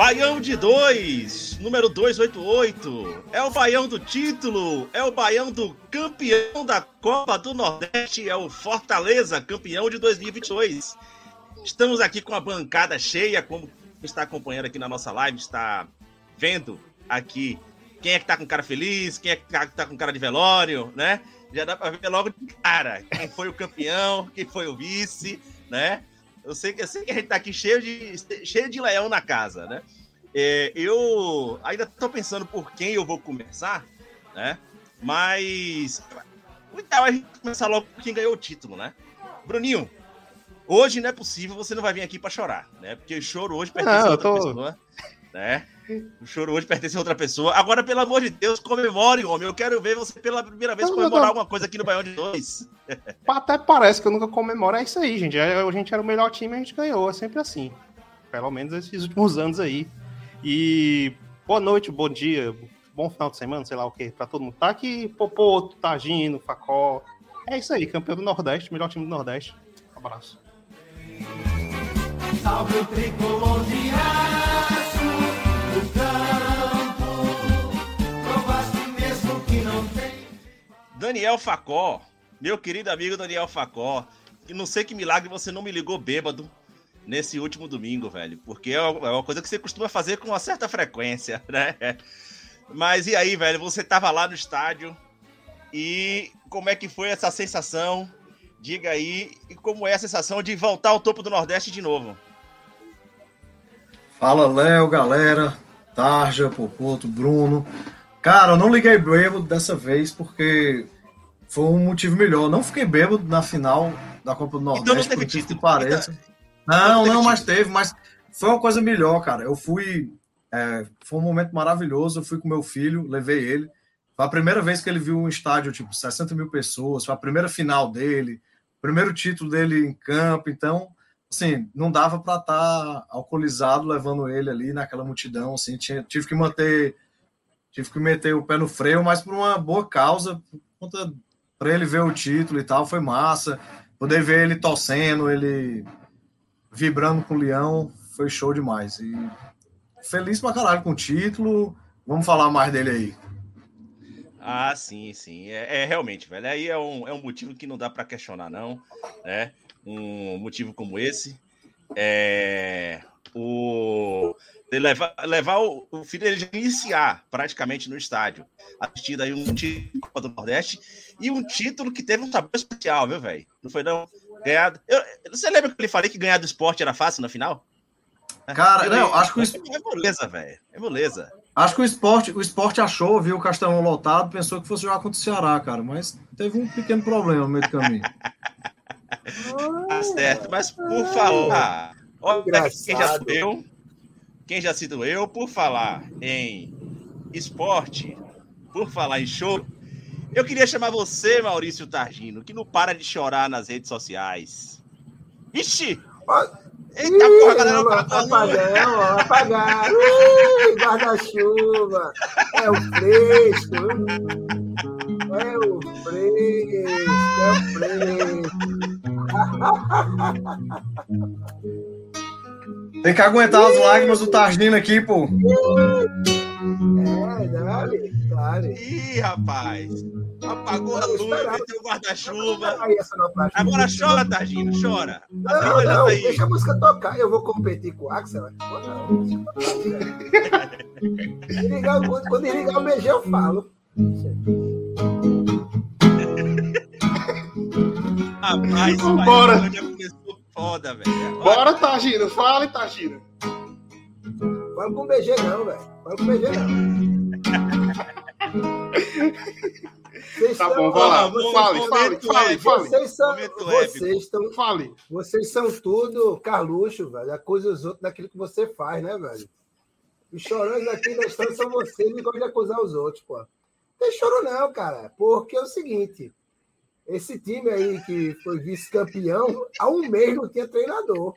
Baião de dois, número 288. É o baião do título, é o baião do campeão da Copa do Nordeste, é o Fortaleza, campeão de 2022. Estamos aqui com a bancada cheia, como está acompanhando aqui na nossa live, está vendo aqui quem é que tá com cara feliz, quem é que tá, tá com cara de velório, né? Já dá para ver logo de cara quem foi o campeão, quem foi o vice, né? Eu sei que, eu sei que a gente tá aqui cheio de, cheio de leão na casa, né? É, eu ainda tô pensando por quem eu vou começar, né? Mas o ideal é a gente começar logo por quem ganhou o título, né? Bruninho, hoje não é possível, você não vai vir aqui para chorar, né? Porque choro hoje pertence não, a outra tô... pessoa, né? O choro hoje pertence a outra pessoa. Agora, pelo amor de Deus, comemore, homem. Eu quero ver você pela primeira vez comemorar alguma coisa aqui no Baião de Dois. Até parece que eu nunca comemoro. É isso aí, gente. É, a gente era o melhor time e a gente ganhou. É sempre assim. Pelo menos esses últimos anos aí. E boa noite, bom dia, bom final de semana, sei lá o que, pra todo mundo. Tá aqui, Popoto, Tagino, Facó. É isso aí, campeão do Nordeste, melhor time do Nordeste. Um abraço. Salve o tricolor de Daniel Facó, meu querido amigo Daniel Facó, que não sei que milagre você não me ligou bêbado nesse último domingo, velho, porque é uma coisa que você costuma fazer com uma certa frequência, né? Mas e aí, velho, você tava lá no estádio e como é que foi essa sensação? Diga aí, e como é a sensação de voltar ao topo do Nordeste de novo? Fala, Léo, galera, Tarja, Popoto, Bruno. Cara, eu não liguei bêbado dessa vez porque foi um motivo melhor. Não fiquei bêbado na final da Copa do Nordeste, então não teve título. que pareça. Não, não, não mas teve, mas foi uma coisa melhor, cara. Eu fui. É, foi um momento maravilhoso. Eu fui com meu filho, levei ele. Foi a primeira vez que ele viu um estádio, tipo, 60 mil pessoas. Foi a primeira final dele, primeiro título dele em campo. Então, assim, não dava para estar tá alcoolizado levando ele ali naquela multidão. Assim, tinha, tive que manter tive que meter o pé no freio, mas por uma boa causa, para ele ver o título e tal, foi massa. Poder ver ele torcendo, ele vibrando com o Leão, foi show demais. E feliz pra caralho com o título. Vamos falar mais dele aí. Ah, sim, sim. É, é realmente, velho. Aí é um, é um motivo que não dá para questionar, não. Né? Um motivo como esse. É, o levar, levar o, o filho dele iniciar praticamente no estádio, assistindo aí um título Copa do Nordeste e um título que teve um sabor especial, viu, velho? Não foi não? Ganhado. Eu, você lembra que ele falei que ganhar do esporte era fácil na final? Cara, eu, não, acho que o É moleza, velho. É moleza. Acho que o esporte, o esporte achou, viu o Castelão lotado, pensou que fosse jogar contra o Ceará, cara, mas teve um pequeno problema no meio do caminho. tá certo, mas por falar, olha quem já subiu, quem já citou eu, por falar em esporte, por falar em show, eu queria chamar você, Maurício Targino, que não para de chorar nas redes sociais. Ixi! Eita Ih, porra, galera, apagão, apagão, Ui, guarda-chuva. É o fresco. É o fresco, é o fresco. Tem que aguentar as lágrimas do Targino aqui, pô. É, dale, dale. Ih, rapaz. Apagou a luz, meteu o guarda-chuva. Agora chora, Targino, chora. Não, não, não tá deixa a música tocar. Eu vou competir com o Axel. Quando ligar o MG, eu falo. Rapaz, Bora. já começou foda, velho. Bora, Tagino. Fala, Tagino. Fala com BG não, velho. Fala com BG não. Vocês tá bom, vai lá. Fale, fale, fale, fale. Vocês são, vocês estão, fale. Vocês são tudo Carluxo, velho. Acusa os outros daquilo que você faz, né, velho? Os chorões aqui da história são vocês e gostam de acusar os outros, pô. Não tem choro não, cara. Porque é o seguinte, esse time aí que foi vice-campeão, há um mês não tinha treinador.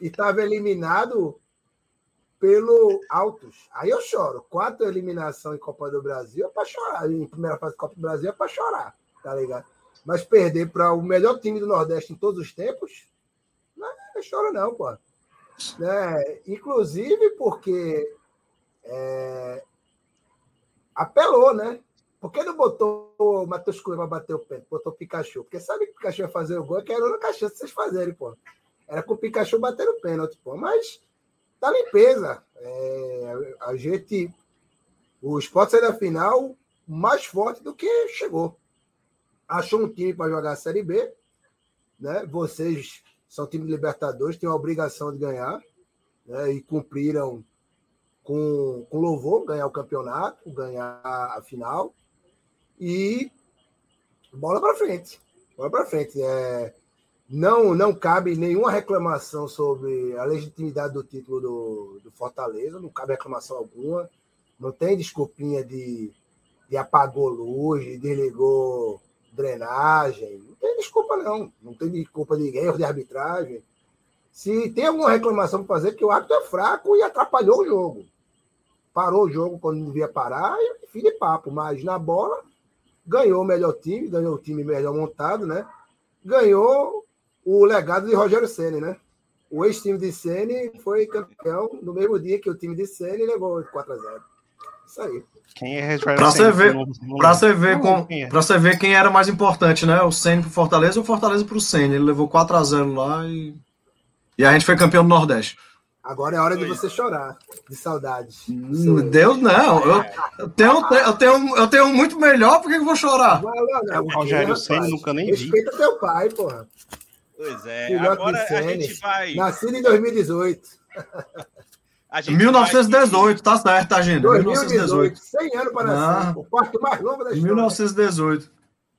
E estava eliminado pelo Altos. Aí eu choro. Quatro eliminação em Copa do Brasil é para chorar. Em primeira fase da Copa do Brasil é para chorar, tá ligado? Mas perder para o melhor time do Nordeste em todos os tempos, não é choro não, pô. Né? Inclusive porque é, apelou, né? Por que não botou o Matheus Cunha para bater o pé? Botou o Pikachu? Porque sabe que o Pikachu ia fazer o gol, que era a única chance de vocês fazerem, pô. Era com o Pikachu batendo o pênalti, pô. Mas da limpeza. É, a gente. O esporte saiu da final mais forte do que chegou. Achou um time para jogar a Série B. Né? Vocês são time de Libertadores, têm a obrigação de ganhar. Né? E cumpriram com, com louvor ganhar o campeonato, ganhar a final. E bola para frente. Bola para frente. É, não, não cabe nenhuma reclamação sobre a legitimidade do título do, do Fortaleza, não cabe reclamação alguma. Não tem desculpinha de, de apagou luz, de desligou drenagem. Não tem desculpa, não. Não tem desculpa de erro de arbitragem. Se tem alguma reclamação para fazer, que o árbitro é fraco e atrapalhou o jogo. Parou o jogo quando não devia parar e fim de papo. Mas na bola, ganhou o melhor time, ganhou o time melhor montado, né? Ganhou o legado de Rogério Senna, né? O ex-time de Senna foi campeão no mesmo dia que o time de Senna levou 4 a 0 Isso aí. Quem é Pra você ver, pra você ver, com, é. pra você ver quem era mais importante, né? O Senna pro Fortaleza ou o Fortaleza pro Senna. Ele levou 4 a 0 lá e. E a gente foi campeão do Nordeste. Agora é hora de você chorar, de saudade. Hum, Deus não. Eu, eu, tenho, eu, tenho, eu tenho muito melhor, por que eu vou chorar? Não, não, não. O Rogério Senna nunca nem vi. Respeita teu pai, porra. Pois é, Filhote agora a gente vai. Nascido em 2018. A gente 1918, vai... tá certo, tá, gente? 1918. 100 anos para nascer. Ah, o parto mais longo da história. 1918.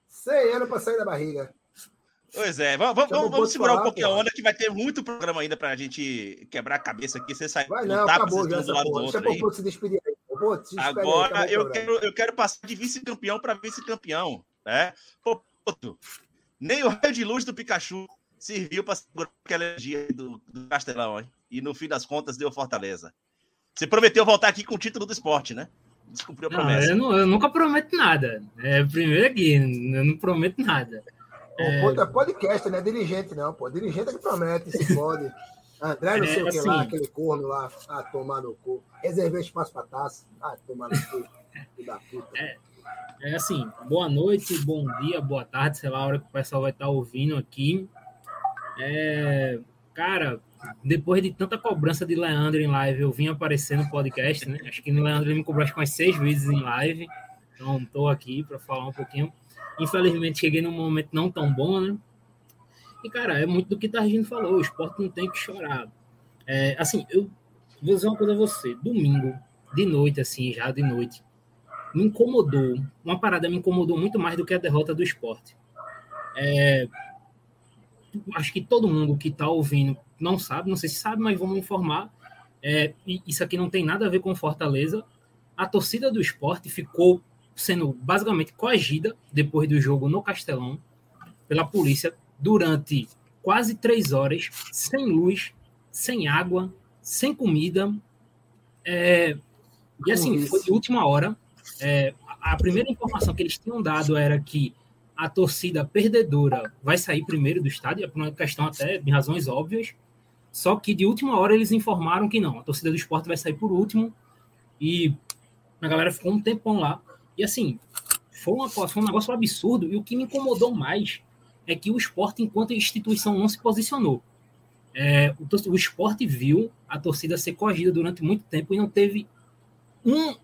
100 anos para sair da barriga. Pois é, vamos, vamos, vamos segurar falar, um pouquinho a onda que vai ter muito programa ainda para a gente quebrar a cabeça aqui. Você sai vai não, acabou já do lado do outro aí. Se despedir aí. Pô, se Agora aí, eu, quero, eu quero passar de vice-campeão para vice-campeão. Né? Pô, nem o raio de luz do Pikachu serviu para segurar aquela energia do, do Castelão, hein? E no fim das contas deu Fortaleza. Você prometeu voltar aqui com o título do esporte, né? Descumpriu a promessa. Não, eu, não, eu, nunca prometo nada. É primeiro aqui, eu não prometo nada. É... é podcast, né? Dirigente, não, pô. Dirigente é que promete, se pode. André, não é, sei é, o que assim... lá, aquele corno lá, ah, tomar no cu. Reservei espaço para taça, ah, tomar no cu. É, é assim, boa noite, bom dia, boa tarde, sei lá a hora que o pessoal vai estar ouvindo aqui. É, cara, depois de tanta cobrança de Leandro em live, eu vim aparecer no podcast, né? Acho que o Leandro me cobrou umas seis vezes em live. Então, estou aqui para falar um pouquinho. Infelizmente, cheguei num momento não tão bom, né? E, cara, é muito do que Targino falou. O esporte não tem que chorar. É, assim, eu vou dizer uma coisa a você. Domingo, de noite, assim, já de noite, me incomodou. Uma parada me incomodou muito mais do que a derrota do esporte. É, acho que todo mundo que está ouvindo não sabe, não sei se sabe, mas vamos informar. É, isso aqui não tem nada a ver com Fortaleza. A torcida do esporte ficou sendo basicamente coagida depois do jogo no Castelão pela polícia durante quase três horas, sem luz, sem água, sem comida. É, e assim, foi de última hora. É, a primeira informação que eles tinham dado era que a torcida perdedora vai sair primeiro do estádio, é por uma questão até de razões óbvias. Só que de última hora eles informaram que não, a torcida do esporte vai sair por último. E a galera ficou um tempão lá. E assim, foi, uma, foi um negócio absurdo. E o que me incomodou mais é que o esporte, enquanto instituição, não se posicionou. É, o, o esporte viu a torcida ser corrigida durante muito tempo e não teve um,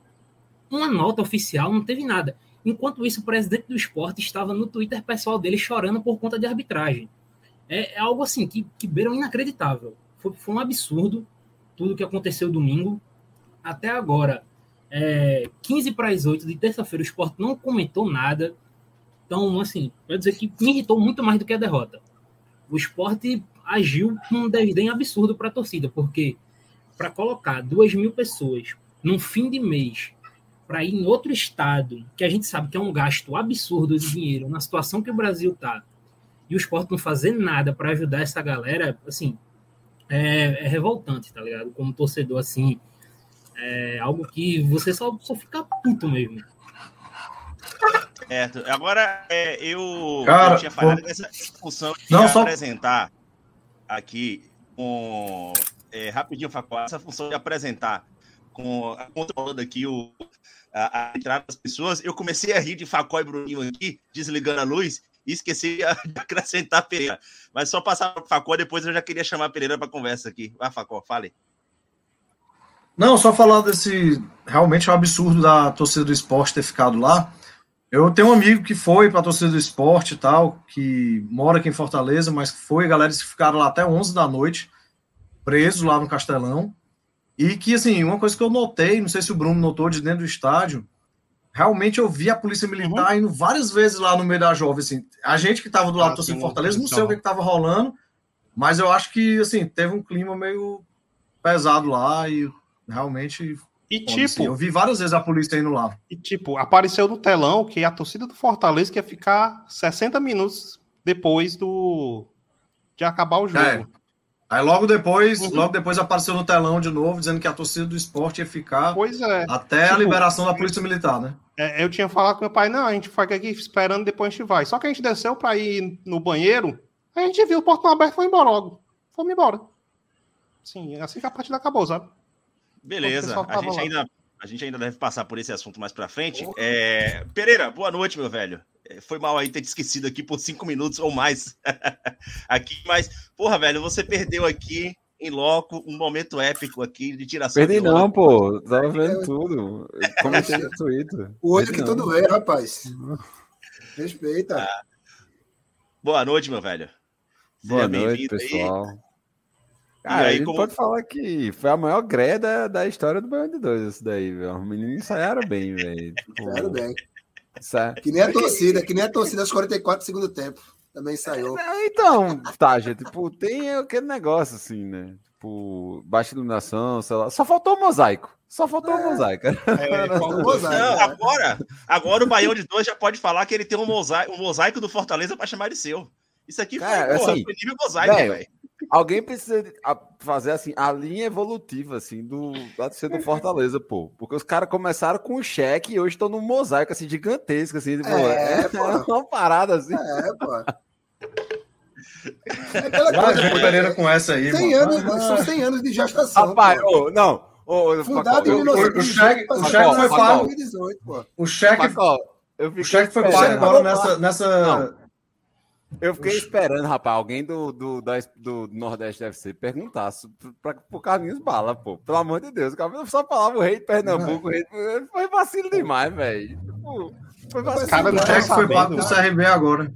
uma nota oficial, não teve nada. Enquanto isso, o presidente do esporte estava no Twitter pessoal dele chorando por conta de arbitragem. É, é algo assim que, que beira inacreditável. Foi, foi, um absurdo tudo que aconteceu domingo. Até agora, é, 15 para as 8 de terça-feira, o esporte não comentou nada. Então, assim, pode dizer que me irritou muito mais do que a derrota. O esporte agiu com um desdém absurdo para a torcida, porque para colocar duas mil pessoas num fim de mês para ir em outro estado, que a gente sabe que é um gasto absurdo de dinheiro, na situação que o Brasil está, e o esporte não fazer nada para ajudar essa galera, assim, é, é, revoltante, tá ligado? Como torcedor, assim, é algo que você só, só fica puto mesmo. Certo. Agora, é, eu, Cara, eu tinha falado pô... dessa discussão de não, só... apresentar aqui com. É, rapidinho, Facó, essa função de apresentar com controlando aqui o, a, a, entrada das pessoas, eu comecei a rir de Facó e Bruninho aqui, desligando a luz, e esqueci de acrescentar Pereira. Mas só passar para o Facó, depois eu já queria chamar a Pereira para conversa aqui. Vai, Facó, fale. Não, só falar desse. Realmente é um absurdo da torcida do esporte ter ficado lá. Eu tenho um amigo que foi para a torcida do esporte e tal, que mora aqui em Fortaleza, mas foi, galera, que ficaram lá até 11 da noite, presos lá no Castelão. E que, assim, uma coisa que eu notei, não sei se o Bruno notou de dentro do estádio, realmente eu vi a polícia militar uhum. indo várias vezes lá no meio da jovem, assim. A gente que estava do lado ah, do torcida Fortaleza, não sei o que estava rolando, mas eu acho que, assim, teve um clima meio pesado lá e realmente e tipo, eu vi várias vezes a polícia indo lá. E tipo, apareceu no telão que a torcida do Fortaleza quer ficar 60 minutos depois do de acabar o jogo. É. Aí logo depois, uhum. logo depois apareceu no telão de novo dizendo que a torcida do esporte ia ficar é. até tipo, a liberação da polícia militar, né? É, eu tinha falado com meu pai, não, a gente fica aqui esperando, depois a gente vai. Só que a gente desceu para ir no banheiro, a gente viu o portão aberto e foi embora logo. Fomos embora. Sim, assim que a partida acabou, sabe? Beleza, a gente, ainda, a gente ainda deve passar por esse assunto mais pra frente. É... Pereira, boa noite, meu velho. É, foi mal aí ter te esquecido aqui por cinco minutos ou mais aqui, mas, porra, velho, você perdeu aqui em loco um momento épico aqui de tiração. Perdi não, pô. Tava vendo tudo. Comentei no Twitter. O olho que tudo vê, rapaz. Respeita. Ah. Boa noite, meu velho. Boa noite, pessoal. Aí. Cara, aí, a gente como... pode falar que foi a maior greda da história do Baião de Dois, isso daí, velho. Os meninos ensaiaram bem, velho. Tipo... Ensaiaram bem. Que nem a torcida, que nem a torcida aos 44 do segundo tempo. Também ensaiou. É, então, tá, gente, tipo, tem aquele negócio assim, né? Tipo, baixa iluminação, sei lá. Só faltou o mosaico. Só faltou o é. mosaico. É, mosaico. Não, agora, agora o Baião de Dois já pode falar que ele tem um mosaico, um mosaico do Fortaleza para chamar de seu. Isso aqui Cara, foi, porra, assim, foi nível mosaico, velho. Alguém precisa fazer assim a linha evolutiva assim do ser do Fortaleza, pô, porque os caras começaram com um cheque e hoje estão num mosaico assim gigantesco assim, pô, é, é, é uma parada assim. É, pô. É Vai, Pereira com essa aí, 100 anos, são 100 anos de gestação. Rapaz, oh, não, oh, Fundado em 1918. O cheque, o cheque foi pago. O cheque, o cheque foi pago agora nessa, nessa eu fiquei esperando, rapaz, alguém do, do, do, Nordeste FC perguntar para pro Carlinhos Bala, pô. Pelo amor de Deus, o Carlinhos só falava o rei de Pernambuco, o rei de... foi vacilo demais, velho. Foi vacilo. Cara, não que foi pro CRB agora.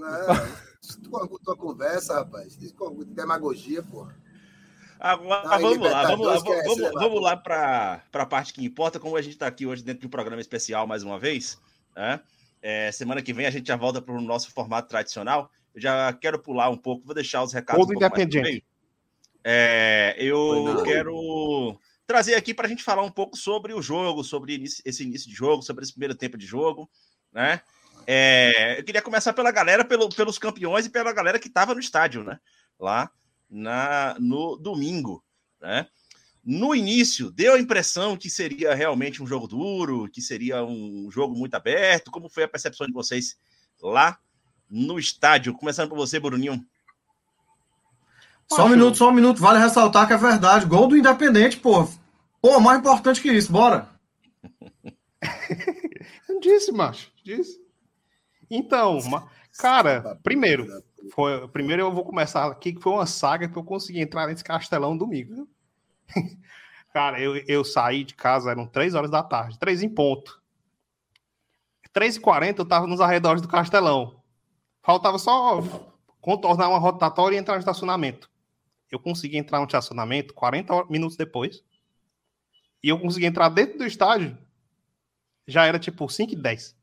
É, tua, tua conversa, rapaz. Demagogia, pô. Agora, Aí, vamos, lá, vamos lá, vamos, vamos, vamos lá para a parte que importa, como a gente está aqui hoje dentro de um programa especial mais uma vez, né? É, semana que vem a gente já volta para o nosso formato tradicional. Eu já quero pular um pouco, vou deixar os recados. Todo um independente. É, eu quero trazer aqui para a gente falar um pouco sobre o jogo, sobre esse início de jogo, sobre esse primeiro tempo de jogo, né? É, eu queria começar pela galera, pelo, pelos campeões e pela galera que estava no estádio, né? Lá na, no domingo, né? No início, deu a impressão que seria realmente um jogo duro, que seria um jogo muito aberto. Como foi a percepção de vocês lá no estádio? Começando por você, Bruninho. Só um minuto, só um minuto. Vale ressaltar que é verdade. Gol do Independente, pô. Pô, mais importante que isso. Bora. Eu disse, macho. Disse. Então, cara, primeiro, foi, primeiro eu vou começar aqui, que foi uma saga que eu consegui entrar nesse castelão domingo. Cara, eu, eu saí de casa, eram três horas da tarde, três em ponto. 3h40 eu tava nos arredores do castelão. Faltava só contornar uma rotatória e entrar no estacionamento. Eu consegui entrar no estacionamento 40 minutos depois. E eu consegui entrar dentro do estádio. Já era tipo 5 e 10.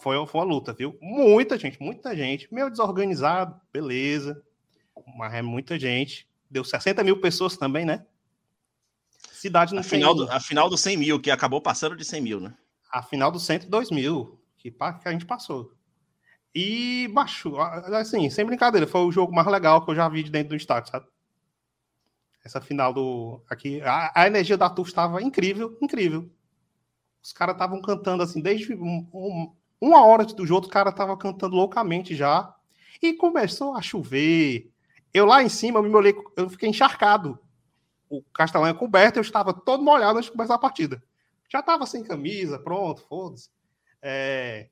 Foi, foi uma luta, viu? Muita gente, muita gente. Meio desorganizado, beleza. Mas é muita gente. Deu 60 mil pessoas também, né? Cidade não a final, do, a final do 100 mil, que acabou passando de 100 mil, né? A final do 102 mil, que, que a gente passou. E baixou, assim, sem brincadeira, foi o jogo mais legal que eu já vi de dentro do estádio, sabe? Essa final do. Aqui, a, a energia da TUF estava incrível, incrível. Os caras estavam cantando assim, desde um, um, uma hora do jogo, os caras estavam cantando loucamente já. E começou a chover. Eu lá em cima, me molhei, eu fiquei encharcado. O Castelão é coberto, eu estava todo molhado antes de começar a partida. Já estava sem camisa, pronto, foda-se. É...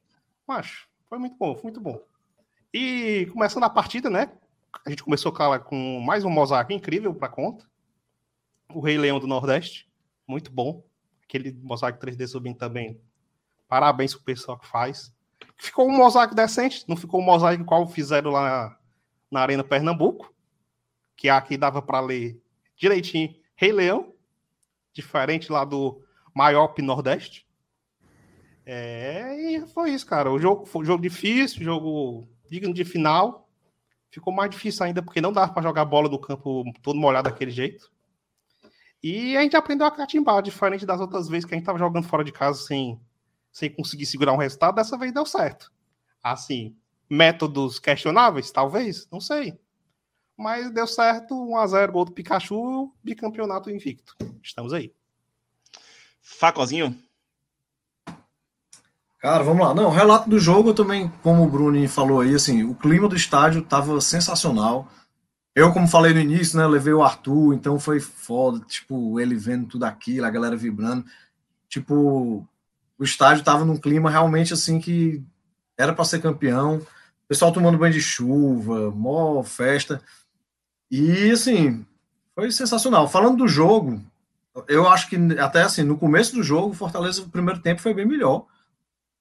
Mas foi muito bom, foi muito bom. E começando a partida, né? A gente começou com mais um mosaico incrível para conta. O Rei Leão do Nordeste, muito bom. Aquele mosaico 3D subindo também. Parabéns pro pessoal que faz. Ficou um mosaico decente, não ficou um mosaico igual fizeram lá na, na Arena Pernambuco, que aqui dava para ler direitinho Rei Leão, diferente lá do Maiop Nordeste. É, e foi isso, cara. O jogo foi um jogo difícil, jogo digno de final. Ficou mais difícil ainda porque não dava para jogar bola no campo todo molhado daquele jeito. E a gente aprendeu a catimbar, diferente das outras vezes que a gente estava jogando fora de casa sem, sem conseguir segurar um resultado. Dessa vez deu certo. Assim, métodos questionáveis, talvez, não sei. Mas deu certo, 1x0 gol do Pikachu, bicampeonato invicto. Estamos aí. Facozinho? Cara, vamos lá. Não, relato do jogo, também, como o Bruni falou aí, assim, o clima do estádio tava sensacional. Eu, como falei no início, né, levei o Arthur, então foi foda, tipo, ele vendo tudo aquilo, a galera vibrando. Tipo, o estádio tava num clima realmente assim que era para ser campeão. O pessoal tomando banho de chuva, mó festa. E assim, foi sensacional. Falando do jogo, eu acho que até assim, no começo do jogo, o Fortaleza, no primeiro tempo, foi bem melhor.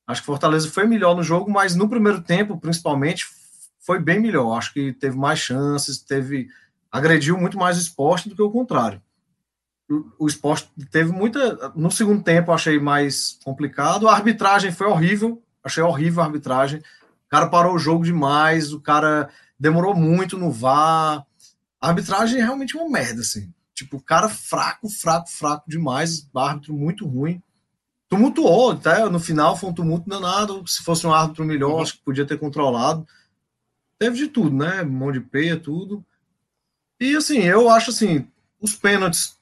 Acho que Fortaleza foi melhor no jogo, mas no primeiro tempo, principalmente, foi bem melhor. Acho que teve mais chances, teve agrediu muito mais o esporte do que o contrário. O, o esporte teve muita. No segundo tempo, achei mais complicado. A arbitragem foi horrível. Achei horrível a arbitragem. O cara parou o jogo demais, o cara demorou muito no VAR. A arbitragem é realmente uma merda, assim. Tipo, o cara fraco, fraco, fraco demais, árbitro muito ruim tumultuou, até no final foi um tumulto danado. Se fosse um árbitro melhor, uhum. acho que podia ter controlado. Teve de tudo, né? Mão de peia, tudo. E assim, eu acho assim, os pênaltis.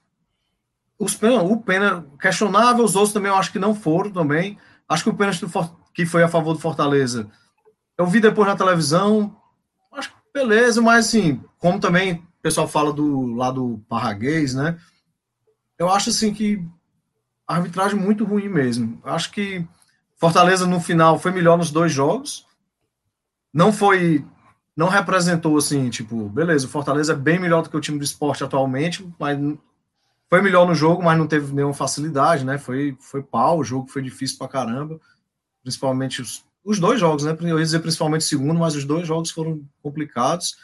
Os pênaltis, o pênalti questionável, os outros também eu acho que não foram também. Acho que o pênalti que foi a favor do Fortaleza. Eu vi depois na televisão, acho que beleza, mas assim, como também o pessoal fala do lado parraguês, né? Eu acho assim que arbitragem muito ruim mesmo. Acho que Fortaleza no final foi melhor nos dois jogos. Não foi. Não representou assim, tipo, beleza, o Fortaleza é bem melhor do que o time do esporte atualmente, mas foi melhor no jogo, mas não teve nenhuma facilidade, né? Foi, foi pau, o jogo foi difícil pra caramba. Principalmente os, os dois jogos, né? Eu ia dizer principalmente o segundo, mas os dois jogos foram complicados.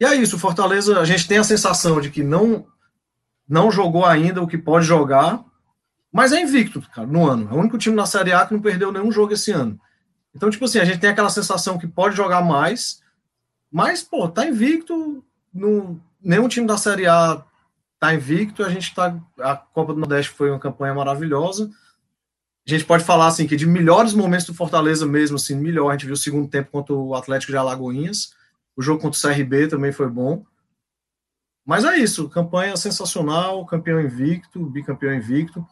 E é isso, o Fortaleza, a gente tem a sensação de que não não jogou ainda o que pode jogar, mas é invicto, cara, no ano. É o único time na Série A que não perdeu nenhum jogo esse ano. Então, tipo assim, a gente tem aquela sensação que pode jogar mais, mas, pô, tá invicto. No, nenhum time da Série A tá invicto. A gente tá. A Copa do Nordeste foi uma campanha maravilhosa. A gente pode falar, assim, que de melhores momentos do Fortaleza mesmo, assim, melhor. A gente viu o segundo tempo contra o Atlético de Alagoinhas. O jogo contra o CRB também foi bom. Mas é isso, campanha sensacional, campeão invicto, bicampeão invicto.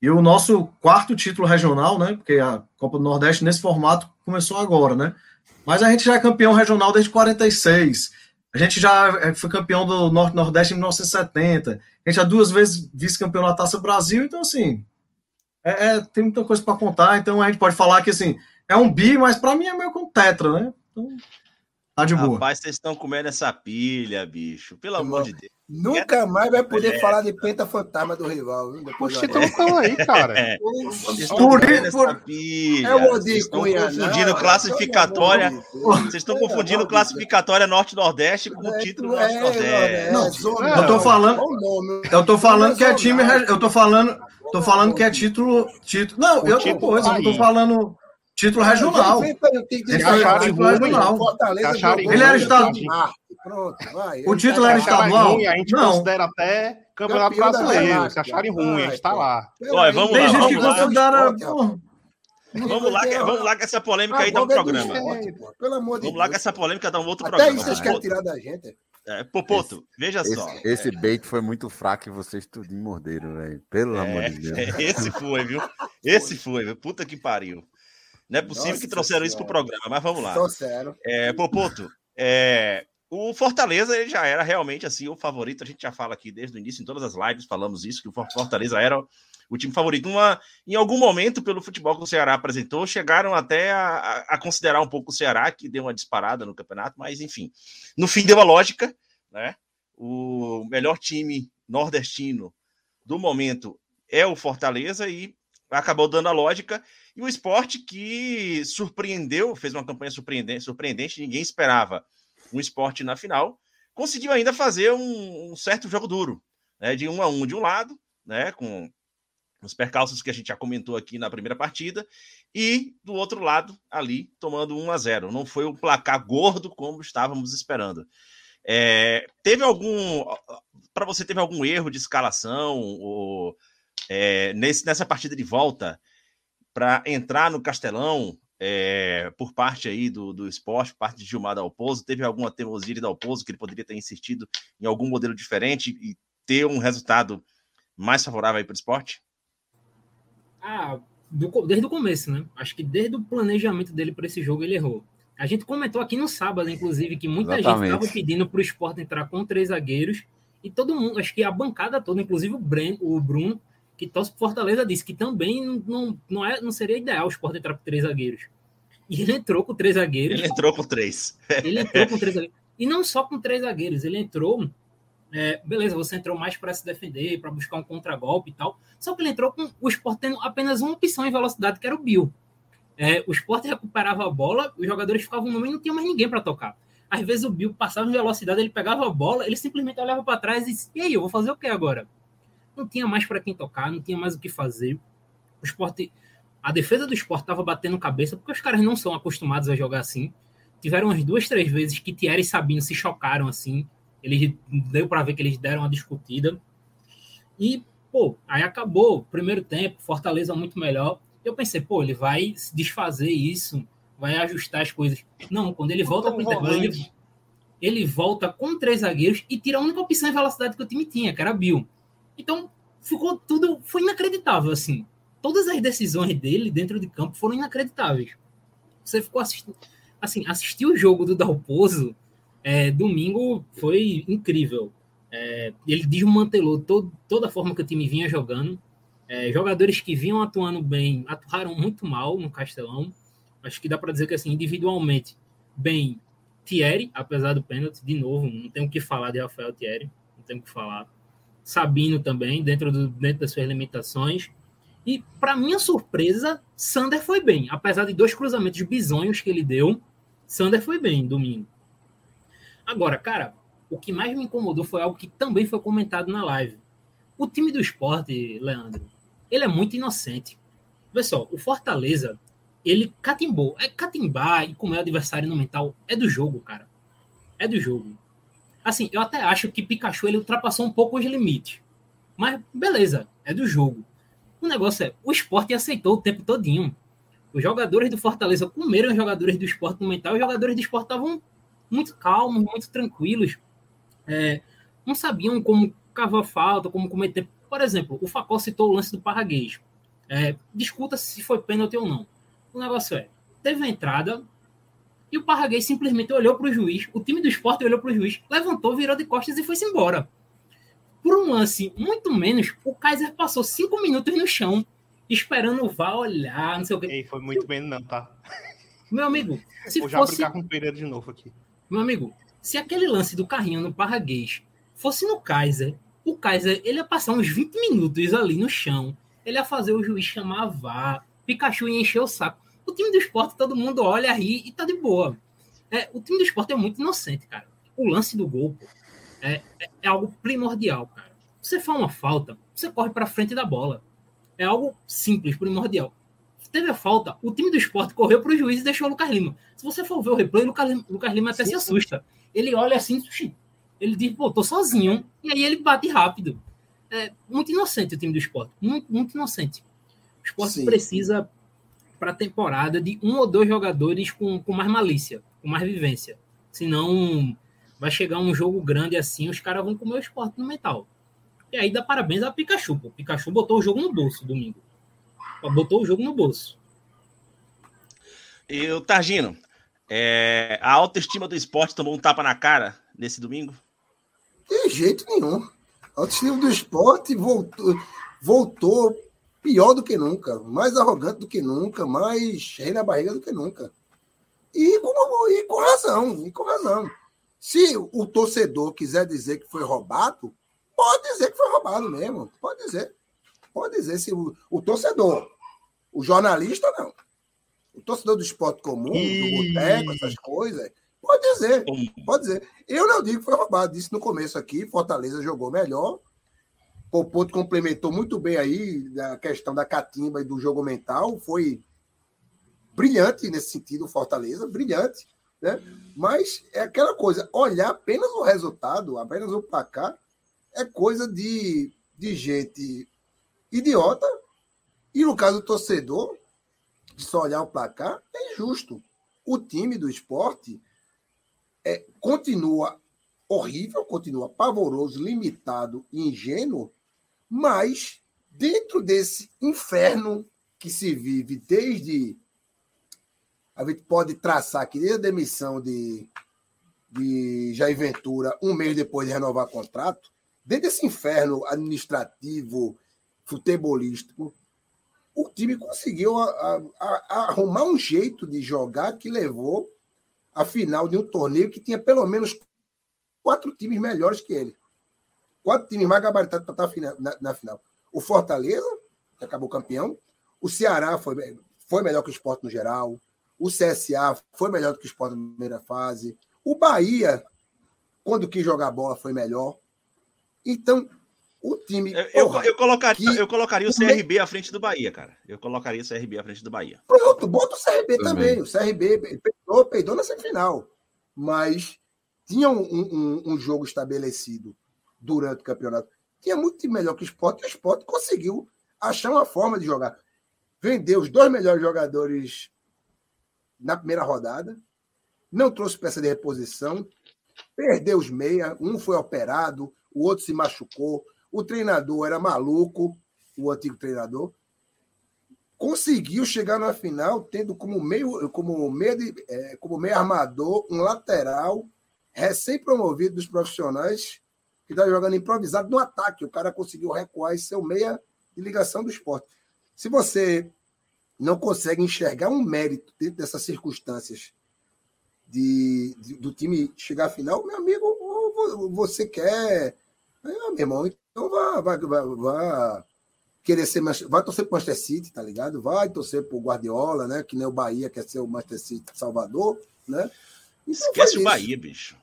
E o nosso quarto título regional, né? Porque a Copa do Nordeste nesse formato começou agora, né? Mas a gente já é campeão regional desde 46. A gente já é, foi campeão do Norte Nordeste em 1970. A gente já duas vezes vice-campeão na Taça Brasil. Então, assim, é, é, tem muita coisa para contar, então a gente pode falar que assim, é um bi, mas para mim é meio um tetra, né? Então, tá de boa. Rapaz, vocês estão comendo essa pilha, bicho. Pelo amor de Deus. Nunca mais vai poder é. falar de penta fantasma do rival. Os títulos estão aí, cara. É. Por, por... Pilha. É o Vocês estão confundindo não, classificatória. Vocês estão confundindo classificatória Norte-Nordeste com o título é, Norte-Nordeste. Eu tô falando. Eu tô falando que é time. Eu tô falando. Tô falando que é título. título não, eu tô coisa, eu tô falando. Título regional. Título regional. Ele era estadual. O título era estadual? Ruim, a gente não. considera até Campeonato Brasileiro. Se acharem ruim, a gente tá lá. Olha, vamos Tem lá, gente que considera. Vamos lá, que, vamos lá que essa polêmica aí dá um programa. Pelo amor de vamos lá que essa polêmica dá um outro Até programa. Até vocês querem tirar da gente. É, Popoto, esse, veja esse, só. Esse bait foi muito fraco e vocês tudo morderam, velho. Pelo é, amor de Deus. Esse foi, viu? Esse foi, viu? Puta que pariu. Não é possível Nossa que trouxeram isso pro programa, mas vamos lá. Trouxeram. É, Popoto, é, o Fortaleza ele já era realmente assim o favorito. A gente já fala aqui desde o início, em todas as lives falamos isso, que o Fortaleza era o time favorito. Uma, em algum momento, pelo futebol que o Ceará apresentou, chegaram até a, a, considerar um pouco o Ceará, que deu uma disparada no campeonato, mas enfim. No fim deu a lógica, né? O melhor time nordestino do momento é o Fortaleza e acabou dando a lógica. E o esporte que surpreendeu, fez uma campanha surpreendente, surpreendente ninguém esperava um esporte na final, conseguiu ainda fazer um, um certo jogo duro, né, de um a um de um lado, né, com os percalços que a gente já comentou aqui na primeira partida, e do outro lado, ali, tomando 1 a 0 Não foi um placar gordo como estávamos esperando. É, teve algum. Para você, teve algum erro de escalação ou, é, nesse, nessa partida de volta para entrar no Castelão? é, por parte aí do, do esporte, por parte de Gilmar Dalpozo, teve alguma teimosia de Dalpozo que ele poderia ter insistido em algum modelo diferente e ter um resultado mais favorável para o esporte? Ah, do, desde o começo, né? Acho que desde o planejamento dele para esse jogo ele errou. A gente comentou aqui no sábado, inclusive, que muita Exatamente. gente estava pedindo para o esporte entrar com três zagueiros e todo mundo, acho que a bancada toda, inclusive o, Bren, o Bruno, que torce por Fortaleza disse que também não, não, é, não seria ideal o Sport entrar com três zagueiros. E ele entrou com três zagueiros. Ele entrou com três. Ele entrou com três zagueiros. E não só com três zagueiros, ele entrou. É, beleza, você entrou mais para se defender, para buscar um contragolpe e tal. Só que ele entrou com o Sport tendo apenas uma opção em velocidade, que era o Bill. É, o Sport recuperava a bola, os jogadores ficavam no meio e não tinha mais ninguém para tocar. Às vezes o Bill passava em velocidade, ele pegava a bola, ele simplesmente olhava para trás e disse: E aí, eu vou fazer o que agora? Não tinha mais para quem tocar, não tinha mais o que fazer. O esporte, a defesa do esporte estava batendo cabeça, porque os caras não são acostumados a jogar assim. Tiveram umas duas, três vezes que Thierry e Sabino se chocaram assim. Eles deu para ver que eles deram uma discutida. E, pô, aí acabou. Primeiro tempo, Fortaleza muito melhor. Eu pensei, pô, ele vai desfazer isso, vai ajustar as coisas. Não, quando ele volta para o intervalo, ele, ele volta com três zagueiros e tira a única opção em velocidade que o time tinha, que era Bill. Então, ficou tudo. Foi inacreditável, assim. Todas as decisões dele dentro de campo foram inacreditáveis. Você ficou assistindo. Assim, assistir o jogo do Dalpozo é, domingo foi incrível. É, ele desmantelou toda a forma que o time vinha jogando. É, jogadores que vinham atuando bem atuaram muito mal no Castelão. Acho que dá para dizer que assim, individualmente, bem, Thierry, apesar do pênalti, de novo, não tem o que falar de Rafael Thierry, não tem o que falar. Sabino também, dentro, do, dentro das suas limitações. E, para minha surpresa, Sander foi bem. Apesar de dois cruzamentos bizonhos que ele deu, Sander foi bem domingo. Agora, cara, o que mais me incomodou foi algo que também foi comentado na live. O time do esporte, Leandro, ele é muito inocente. Vê só, o Fortaleza, ele catimbou. É catimbar e comer o adversário no mental é do jogo, cara. É do jogo. Assim, eu até acho que Pikachu ele ultrapassou um pouco os limites. Mas beleza, é do jogo. O negócio é, o esporte aceitou o tempo todinho. Os jogadores do Fortaleza comeram os jogadores do esporte no mental, os jogadores do esporte estavam muito calmos, muito tranquilos. É, não sabiam como cavar falta, como cometer. Por exemplo, o Facol citou o lance do Parraguês. É, discuta se foi pênalti ou não. O negócio é, teve a entrada, e o Parraguês simplesmente olhou para o juiz, o time do esporte olhou para o juiz, levantou, virou de costas e foi-se embora. Por um lance muito menos, o Kaiser passou cinco minutos no chão esperando o VAR olhar, não sei o quê. Ei, foi muito bem, não, tá? Meu amigo, se Vou já fosse. brigar com o Pereira de novo aqui. Meu amigo, se aquele lance do carrinho no Parraguês fosse no Kaiser, o Kaiser ele ia passar uns 20 minutos ali no chão. Ele ia fazer o juiz chamar VAR, Pikachu ia encher o saco. O time do esporte, todo mundo olha, ri e tá de boa. É, o time do esporte é muito inocente, cara. O lance do gol pô, é, é, é algo primordial, cara. Você faz uma falta, você corre para frente da bola. É algo simples, primordial. Teve a falta, o time do esporte correu para o juiz e deixou o Lucas Lima. Se você for ver o replay, o Lucas Lima, Lucas Lima até sim, se assusta. Ele olha assim, ele diz, pô, tô sozinho. E aí ele bate rápido. É muito inocente o time do esporte. Muito, muito inocente. O esporte sim. precisa, para a temporada, de um ou dois jogadores com, com mais malícia, com mais vivência. Senão vai chegar um jogo grande assim, os caras vão comer o esporte no mental. E aí dá parabéns a Pikachu. Pô. Pikachu botou o jogo no bolso domingo. Botou o jogo no bolso. E o Targino, é, a autoestima do esporte tomou um tapa na cara nesse domingo? De jeito nenhum. A autoestima do esporte voltou, voltou pior do que nunca, mais arrogante do que nunca, mais rei na barriga do que nunca. E com, e com razão, e com razão. Se o torcedor quiser dizer que foi roubado, pode dizer que foi roubado mesmo. Pode dizer. Pode dizer se o, o torcedor. O jornalista, não. O torcedor do esporte comum, e... do boteco, essas coisas, pode dizer. Pode dizer. Eu não digo que foi roubado. Disse no começo aqui, Fortaleza jogou melhor. O Porto complementou muito bem aí a questão da catimba e do jogo mental. Foi brilhante nesse sentido, Fortaleza, brilhante. Né? Mas é aquela coisa, olhar apenas o resultado, apenas o placar, é coisa de, de gente idiota. E no caso do torcedor, de só olhar o placar, é injusto. O time do esporte é, continua horrível, continua pavoroso, limitado e ingênuo, mas dentro desse inferno que se vive desde. A gente pode traçar aqui desde a demissão de, de Jair Ventura, um mês depois de renovar contrato, dentro desse inferno administrativo, futebolístico, o time conseguiu a, a, a, arrumar um jeito de jogar que levou à final de um torneio que tinha pelo menos quatro times melhores que ele. Quatro times mais gabaritados para estar na, na, final. O Fortaleza, que acabou campeão. O Ceará foi, foi melhor que o esporte no geral. O CSA foi melhor do que o esporte na primeira fase. O Bahia, quando quis jogar bola, foi melhor. Então, o time. Eu, porra, eu, colocaria, que... eu colocaria o CRB à frente do Bahia, cara. Eu colocaria o CRB à frente do Bahia. Pronto, bota o CRB também. também. O CRB peidou, peidou na semifinal. Mas tinha um, um, um, jogo estabelecido durante o campeonato. Tinha muito melhor que o esporte, e o esporte conseguiu achar uma forma de jogar. Vendeu os dois melhores jogadores na primeira rodada, não trouxe peça de reposição, perdeu os meia, um foi operado, o outro se machucou, o treinador era maluco, o antigo treinador. Conseguiu chegar na final tendo como meio, como meio, de, é, como meio armador um lateral recém-promovido dos profissionais que está jogando improvisado no ataque. O cara conseguiu recuar e ser o meia de ligação do esporte. Se você não consegue enxergar um mérito dentro dessas circunstâncias de, de, do time chegar à final, meu amigo, você quer. Ah, meu irmão, então vá, vá, vá, vá querer ser vai torcer pro Manchester City, tá ligado? Vai torcer pro Guardiola, né? Que nem o Bahia quer ser o Manchester City Salvador, né? Então Esquece o Bahia, bicho.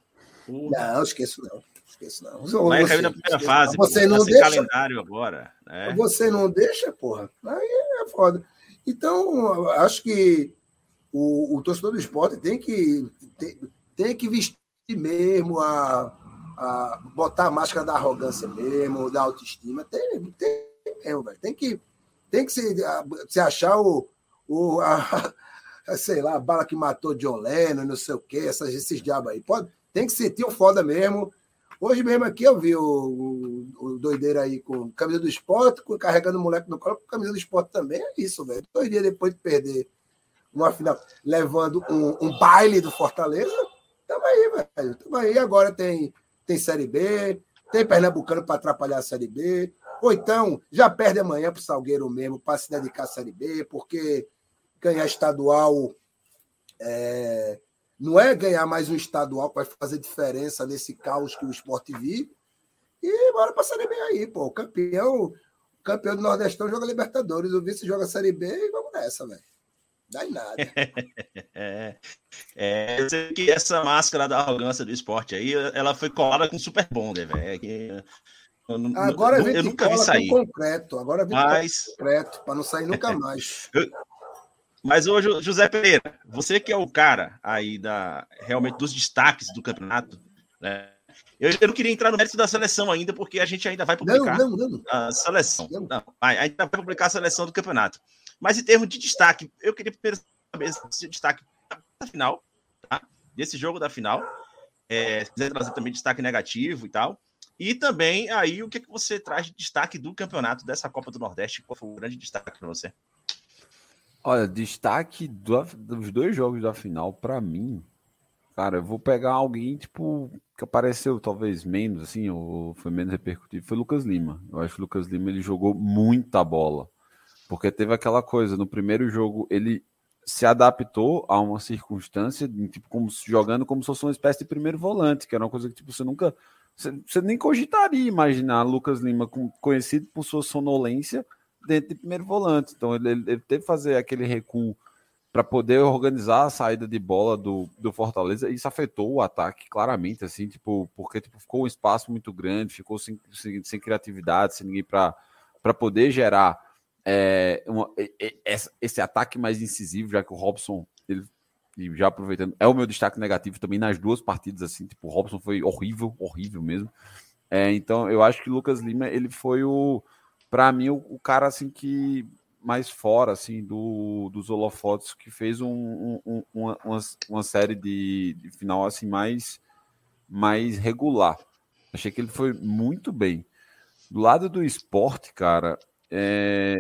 Porra. Não, esqueço não. Esqueço não. Vai cair na primeira fase. Você não deixa. calendário agora. Né? Você não deixa, porra. Aí é foda. Então, acho que o, o torcedor do esporte tem que, tem, tem que vestir mesmo a, a botar a máscara da arrogância mesmo, da autoestima. Tem, tem mesmo, velho. Tem que, tem que se, se achar o, o a, sei lá, a bala que matou John Lennon, não sei o quê, essas, esses diabos aí. Pode, tem que sentir o foda mesmo. Hoje mesmo aqui eu vi o, o, o doideiro aí com camisa do esporte, com, carregando o moleque no colo com camisa do esporte também. É isso, velho. Dois dias depois de perder uma final, levando um, um baile do Fortaleza. Tamo aí, velho. Tamo aí. Agora tem tem Série B, tem Pernambucano para atrapalhar a Série B, Ou então, já perde amanhã para o Salgueiro mesmo, para se dedicar à Série B, porque ganhar estadual é, não é ganhar mais um estadual que vai fazer diferença nesse caos que o esporte vive. E bora para a Série B aí, pô. O campeão, o campeão do Nordestão joga Libertadores, o vice joga Série B e vamos nessa, velho. Dá em nada. é, é, eu sei que essa máscara da arrogância do esporte aí, ela foi colada com Super Bonder, velho. Agora eu, eu nunca vi sair. concreto. Agora vem Mas... concreto, para não sair nunca mais. Mas hoje, José Pereira, você que é o cara aí da realmente dos destaques do campeonato, né? Eu, eu não queria entrar no mérito da seleção ainda, porque a gente ainda vai publicar não, não, não. a seleção. Não. Não, ainda vai publicar a seleção do campeonato. Mas em termos de destaque, eu queria primeiro saber se destaque da final, tá? desse jogo da final. É, se quiser trazer também destaque negativo e tal. E também aí o que, que você traz de destaque do campeonato dessa Copa do Nordeste? Qual foi o grande destaque para você? Olha, destaque do, dos dois jogos da final, para mim, cara, eu vou pegar alguém, tipo, que apareceu talvez menos, assim, ou foi menos repercutivo, foi Lucas Lima. Eu acho que o Lucas Lima ele jogou muita bola. Porque teve aquela coisa, no primeiro jogo ele se adaptou a uma circunstância, tipo, como, jogando como se fosse uma espécie de primeiro volante, que era uma coisa que tipo, você nunca. Você, você nem cogitaria imaginar Lucas Lima conhecido por sua sonolência dentro de primeiro volante. Então ele, ele, teve que fazer aquele recuo para poder organizar a saída de bola do, do Fortaleza. Isso afetou o ataque claramente, assim, tipo, porque tipo, ficou um espaço muito grande, ficou sem, sem, sem criatividade, sem ninguém para poder gerar é, uma, esse, esse ataque mais incisivo, já que o Robson, ele, já aproveitando, é o meu destaque negativo também nas duas partidas, assim, tipo, o Robson foi horrível, horrível mesmo. É, então, eu acho que o Lucas Lima, ele foi o, para mim, o, o, cara, assim, que mais fora, assim, do, dos holofotes, que fez um, um, uma, uma, uma, série de, de final, assim, mais, mais regular. Achei que ele foi muito bem. Do lado do esporte, cara, é...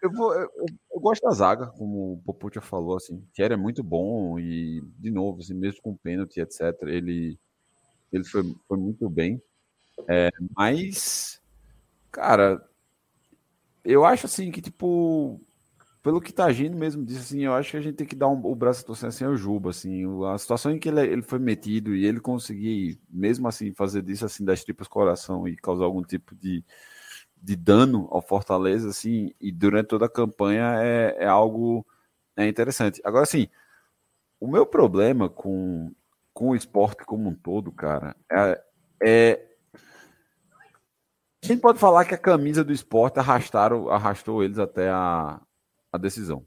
Eu, vou, eu, eu, gosto da zaga, como o Popucha falou, assim. Thierry é muito bom e, de novo, assim, mesmo com pênalti, etc., ele, ele foi, foi muito bem. É, mas, cara, eu acho assim que, tipo, pelo que tá agindo mesmo disso, assim, eu acho que a gente tem que dar um, o braço a torcer assim ao Juba, assim, a situação em que ele, ele foi metido e ele conseguir, mesmo assim, fazer disso, assim, das tripas coração e causar algum tipo de, de dano ao Fortaleza, assim, e durante toda a campanha é, é algo é interessante. Agora, assim, o meu problema com, com o esporte como um todo, cara, é, é a gente pode falar que a camisa do esporte arrastaram, arrastou eles até a, a decisão.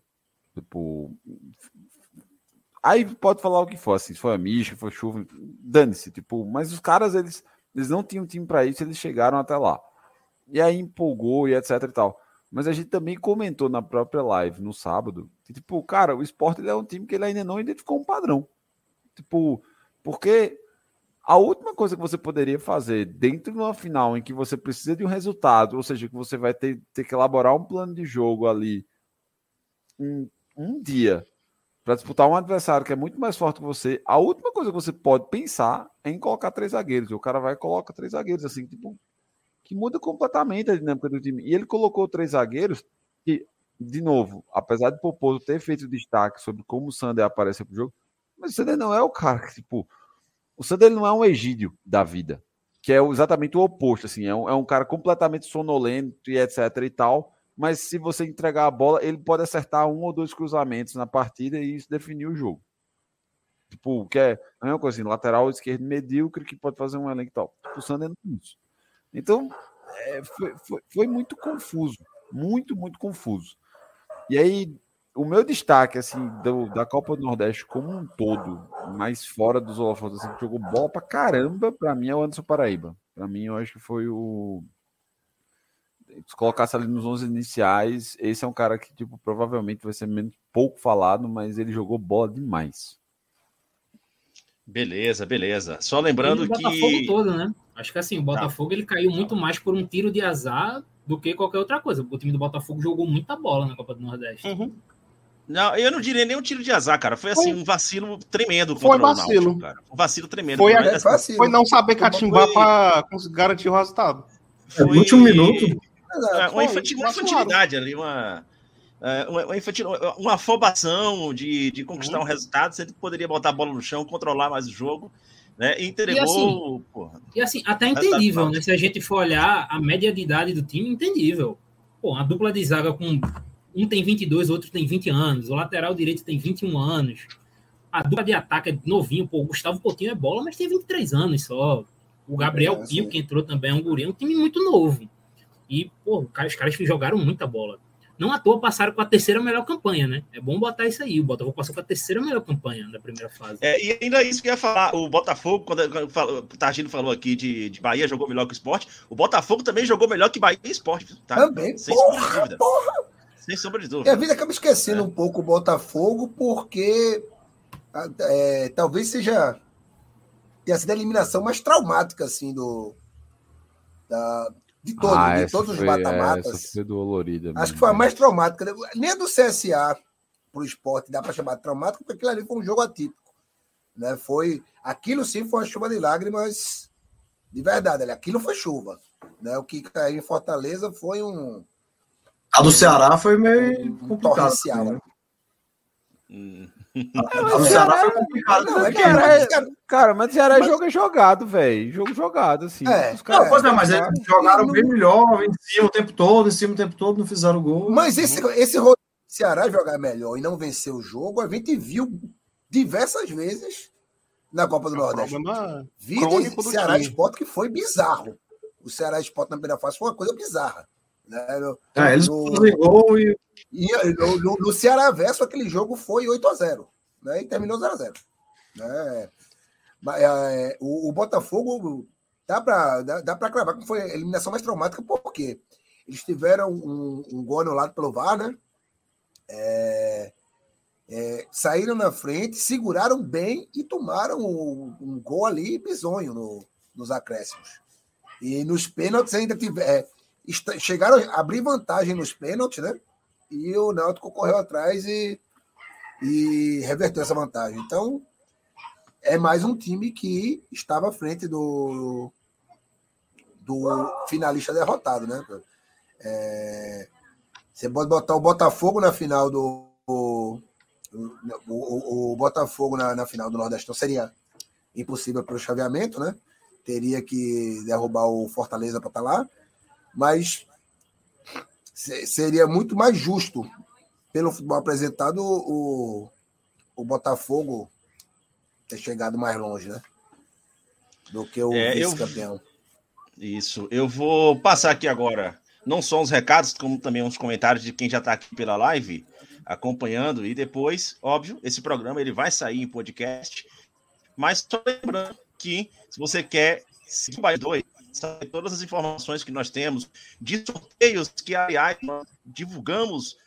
Tipo, aí pode falar o que for, assim, foi a Misha, foi chuva, dane-se, tipo, mas os caras, eles, eles não tinham time para isso, eles chegaram até lá. E aí empolgou e etc e tal. Mas a gente também comentou na própria live no sábado, que, tipo, cara, o esporte é um time que ele ainda não identificou um padrão. Tipo, porque a última coisa que você poderia fazer dentro de uma final em que você precisa de um resultado, ou seja, que você vai ter, ter que elaborar um plano de jogo ali um, um dia para disputar um adversário que é muito mais forte que você, a última coisa que você pode pensar é em colocar três zagueiros. E o cara vai e coloca três zagueiros, assim, tipo, que muda completamente a dinâmica do time. E ele colocou três zagueiros que, de novo, apesar de Poposo ter feito destaque sobre como o Sander aparece pro jogo, mas o Sander não é o cara que, tipo, o Sander não é um Egídio da vida, que é exatamente o oposto, assim, é um, é um cara completamente sonolento e etc e tal, mas se você entregar a bola, ele pode acertar um ou dois cruzamentos na partida e isso definir o jogo. Tipo, que é a mesma coisa assim, lateral esquerdo medíocre que pode fazer um elenco e tal. Tipo, o Sander não é isso. Então, é, foi, foi, foi, muito confuso. Muito, muito confuso. E aí, o meu destaque, assim, do, da Copa do Nordeste como um todo, mais fora dos holofotes, assim, que jogou bola pra caramba, pra mim é o Anderson Paraíba. Pra mim, eu acho que foi o se colocasse ali nos 11 iniciais, esse é um cara que, tipo, provavelmente vai ser menos pouco falado, mas ele jogou bola demais. Beleza, beleza. Só lembrando o Botafogo que. todo, né? Acho que assim, o tá. Botafogo tá. ele caiu muito mais por um tiro de azar do que qualquer outra coisa. O time do Botafogo jogou muita bola na Copa do Nordeste. Uhum. Não, eu não diria nem um tiro de azar, cara. Foi assim, foi. um vacilo tremendo foi vacilo. cara. Um vacilo tremendo. Foi, assim, foi não saber catimbar foi... para garantir o resultado. foi... É, último minuto. É, uma, infantil, uma infantilidade ali, uma, é, uma, uma, infantil, uma afobação de, de conquistar uhum. um resultado. Você poderia botar a bola no chão, controlar mais o jogo. Né? E entregou. E assim, porra, e assim até entendível, né? Se a gente for olhar a média de idade do time, entendível. Pô, a dupla de zaga com um tem 22, outro tem 20 anos, o lateral direito tem 21 anos. A dupla de ataque é novinho, pô, o Gustavo Coutinho é bola, mas tem 23 anos só. O Gabriel é, Pio, que entrou também, é um guri, é um time muito novo. E, pô, os caras jogaram muita bola. Não à toa passaram com a terceira melhor campanha, né? É bom botar isso aí. O Botafogo passou com a terceira melhor campanha da primeira fase. É, e ainda isso que eu ia falar. O Botafogo, quando, o Targino falou aqui de, de Bahia, jogou melhor que o esporte. O Botafogo também jogou melhor que Bahia e esporte. Tá? Também, Sem porra, dúvida. Porra. Sem sombra de dúvida. E a vida acaba esquecendo é. um pouco o Botafogo, porque é, talvez seja tenha sido a eliminação mais traumática, assim, do. Da, de, todo, ah, de todos os mata-matas. Acho que foi a mais traumática. Né? Nem a do CSA para o esporte dá para chamar de traumática, porque aquilo ali foi um jogo atípico. Né? Foi, aquilo sim foi uma chuva de lágrimas de verdade. Aquilo foi chuva. Né? O que caiu em Fortaleza foi um. A do Ceará foi meio torrencial. Né? Hum. o Ceará foi complicado. Não, é Ceará, cara, mas o Ceará é jogo jogado, velho. Jogo jogado, assim. É. Os não, pois é, mas eles jogaram bem melhor, em cima o tempo todo, em cima o tempo todo, não fizeram gol. Mas esse, esse Ceará jogar melhor e não vencer o jogo, a gente viu diversas vezes na Copa do é Nordeste. Vida Ceará Sport que foi bizarro. O Ceará Sport na primeira fase foi uma coisa bizarra. Né? No, é, eles no, gol e... e no, no, Ceará Verso aquele jogo foi 8 a 0 né? E terminou 0 a 0 né? É, o, o, Botafogo dá para dá, dá para cravar que foi a eliminação mais traumática, porque eles tiveram um, um gol anulado pelo VAR, né? É, é, saíram na frente, seguraram bem e tomaram um, um gol ali bizonho no, nos acréscimos. E nos pênaltis ainda tiver, é, chegaram a abrir vantagem nos pênaltis, né? E o Náutico correu atrás e, e reverteu essa vantagem. Então, é mais um time que estava à frente do, do finalista derrotado, né? É, você pode botar o Botafogo na final do. O, o, o Botafogo na, na, final do Nordestão seria impossível para o chaveamento, né? Teria que derrubar o Fortaleza para estar tá lá mas seria muito mais justo, pelo futebol apresentado, o, o Botafogo ter chegado mais longe, né? Do que o é, vice-campeão. Eu... Isso. Eu vou passar aqui agora, não só os recados, como também uns comentários de quem já está aqui pela live, acompanhando. E depois, óbvio, esse programa ele vai sair em podcast. Mas só lembrando que, se você quer seguir o 2, todas as informações que nós temos de sorteios que, aliás, divulgamos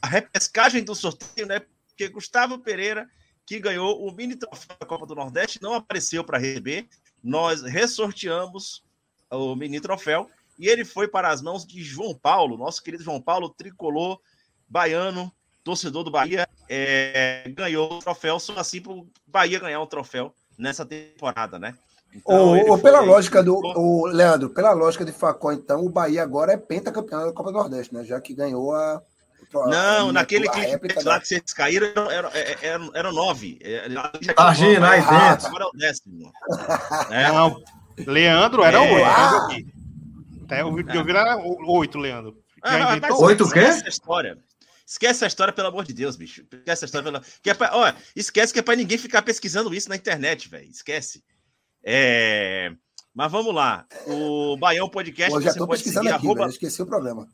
a repescagem do sorteio, né? Porque Gustavo Pereira, que ganhou o mini troféu da Copa do Nordeste, não apareceu para receber. Nós ressorteamos o mini troféu e ele foi para as mãos de João Paulo, nosso querido João Paulo, tricolor baiano, torcedor do Bahia, é, ganhou o troféu só assim para o Bahia ganhar um troféu nessa temporada, né? Então, ou, ou pela lógica do. O, Leandro, pela lógica de Facó, então, o Bahia agora é pentacampeão da Copa do Nordeste, né? Já que ganhou a. Não, a, naquele a que lá que vocês caíram eram era, era, era nove. Imagina, aí dentro. Agora é o décimo. É. Não, Leandro era é. oito. Ah. Até o vídeo era oito, Leandro. Ah, oito o quê? Essa história. Esquece a história, pelo amor de Deus, bicho. Esquece a história, pelo... que é pra... Olha, esquece que é pra ninguém ficar pesquisando isso na internet, velho. Esquece. É... Mas vamos lá. O Baião Podcast. Pô, já estou pesquisando seguir, aqui, arroba... esqueci o problema.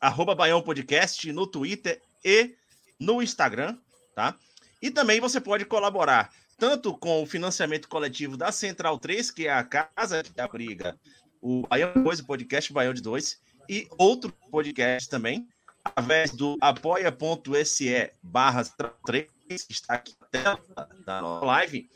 Arroba Baião Podcast no Twitter e no Instagram, tá? E também você pode colaborar tanto com o financiamento coletivo da Central 3, que é a casa que abriga o Baião 2, o podcast Baião de 2, e outro podcast também, através do apoia.se barra 3, que está aqui na tela da live.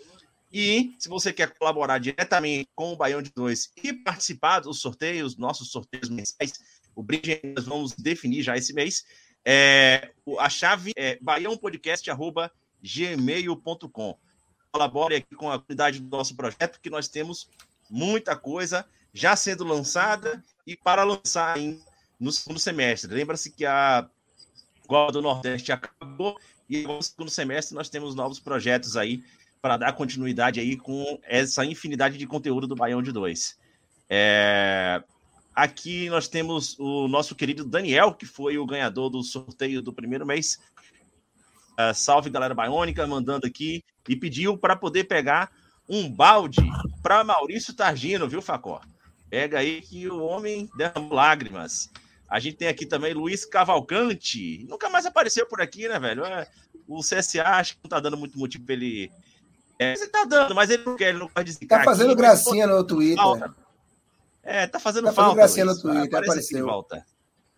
E se você quer colaborar diretamente com o Baião de 2 e participar dos sorteios, nossos sorteios mensais, o brinde nós vamos definir já esse mês. É, a chave é baiãopodcast.gmail.com. Colabore aqui com a comunidade do nosso projeto, que nós temos muita coisa já sendo lançada e para lançar em, no segundo semestre. Lembra-se que a Copa do Nordeste acabou e no segundo semestre nós temos novos projetos aí para dar continuidade aí com essa infinidade de conteúdo do Baião de Dois. É... Aqui nós temos o nosso querido Daniel, que foi o ganhador do sorteio do primeiro mês. Uh, salve, galera baiônica, mandando aqui e pediu para poder pegar um balde para Maurício Targino, viu, Facó? Pega aí que o homem derramou lágrimas. A gente tem aqui também Luiz Cavalcante. Nunca mais apareceu por aqui, né, velho? É, o CSA acho que não tá dando muito motivo para ele. É, ele tá dando, mas ele não quer, ele não pode dizer. Tá fazendo aqui, gracinha no Twitter. Falta. É, tá fazendo tá falta. gracinha no Twitter, apareceu. Volta.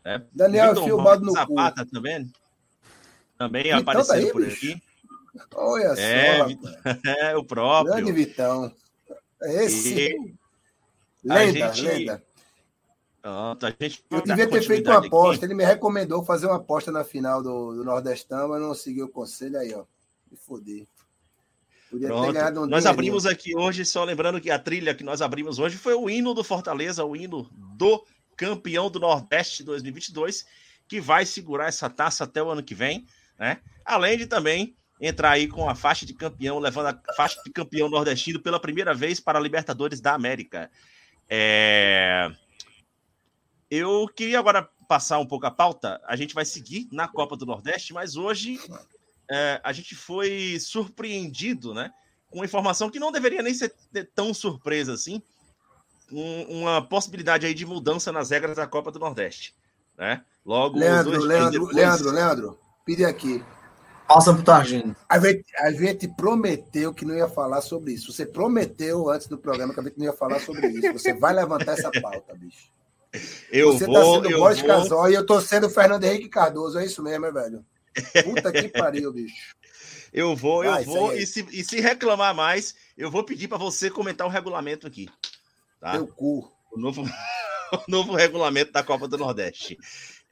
É, Daniel Filbado no Zapata cu. também. Também Vitão apareceu tá aí, por bicho. aqui. Olha é, só. É, o próprio. Grande Vitão. Esse. E lenda, gente... lenda. Pronto, a gente eu devia ter feito uma aposta. Aqui. Ele me recomendou fazer uma aposta na final do, do Nordestão, mas não seguiu o conselho aí, ó. Me foder. Podia Pronto. ter ganhado um Nós abrimos aqui hoje, só lembrando que a trilha que nós abrimos hoje foi o hino do Fortaleza, o hino do campeão do Nordeste 2022, que vai segurar essa taça até o ano que vem, né? Além de também entrar aí com a faixa de campeão, levando a faixa de campeão nordestino pela primeira vez para a Libertadores da América. É... Eu queria agora passar um pouco a pauta. A gente vai seguir na Copa do Nordeste, mas hoje é, a gente foi surpreendido, né? Com informação que não deveria nem ser tão surpresa assim. Um, uma possibilidade aí de mudança nas regras da Copa do Nordeste. Né? Logo, Leandro, Leandro, depois... Leandro, Leandro, pedi aqui. Passa pro Targino. A gente, a gente prometeu que não ia falar sobre isso. Você prometeu antes do programa que a gente não ia falar sobre isso. Você vai levantar essa pauta, bicho. Eu Você vou, tá sendo eu Boris vou... Casol e eu tô sendo Fernando Henrique Cardoso. É isso mesmo, é, velho? Puta que pariu, bicho. Eu vou, eu vou. E se, e se reclamar mais, eu vou pedir para você comentar o regulamento aqui. Tá? Teu cu. O novo, o novo regulamento da Copa do Nordeste.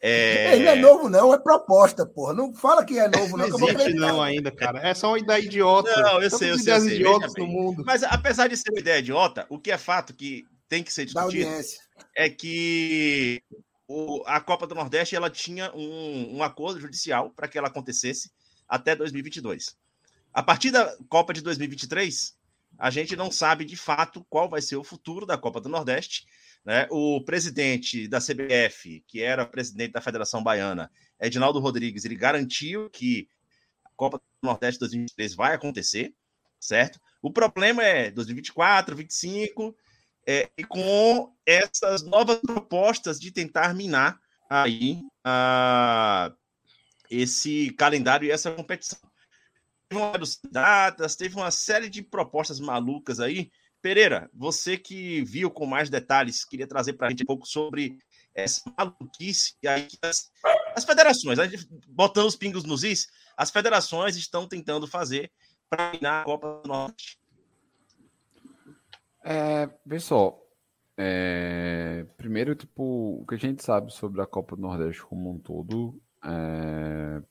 É... Ele é novo, não, é proposta, porra. Não fala que é novo, não. Não existe, não, ainda, cara. É só uma ideia idiota. Não, eu sei, eu sei. Eu sei. idiotas no mundo. Mas apesar de ser uma ideia idiota, o que é fato que tem que ser discutido é que o, a Copa do Nordeste ela tinha um, um acordo judicial para que ela acontecesse até 2022. A partir da Copa de 2023, a gente não sabe de fato qual vai ser o futuro da Copa do Nordeste né? O presidente da CBF, que era presidente da Federação Baiana, Edinaldo Rodrigues, ele garantiu que a Copa do Nordeste 2023 vai acontecer, certo? O problema é 2024, 2025, é, e com essas novas propostas de tentar minar aí esse calendário e essa competição. Teve uma datas, teve uma série de propostas malucas aí Pereira, você que viu com mais detalhes, queria trazer para a gente um pouco sobre essa maluquice aí as, as federações, botando os pingos nos is, as federações estão tentando fazer para ganhar a Copa do Norte. É, pessoal, é, primeiro, tipo, o que a gente sabe sobre a Copa do Nordeste como um todo é,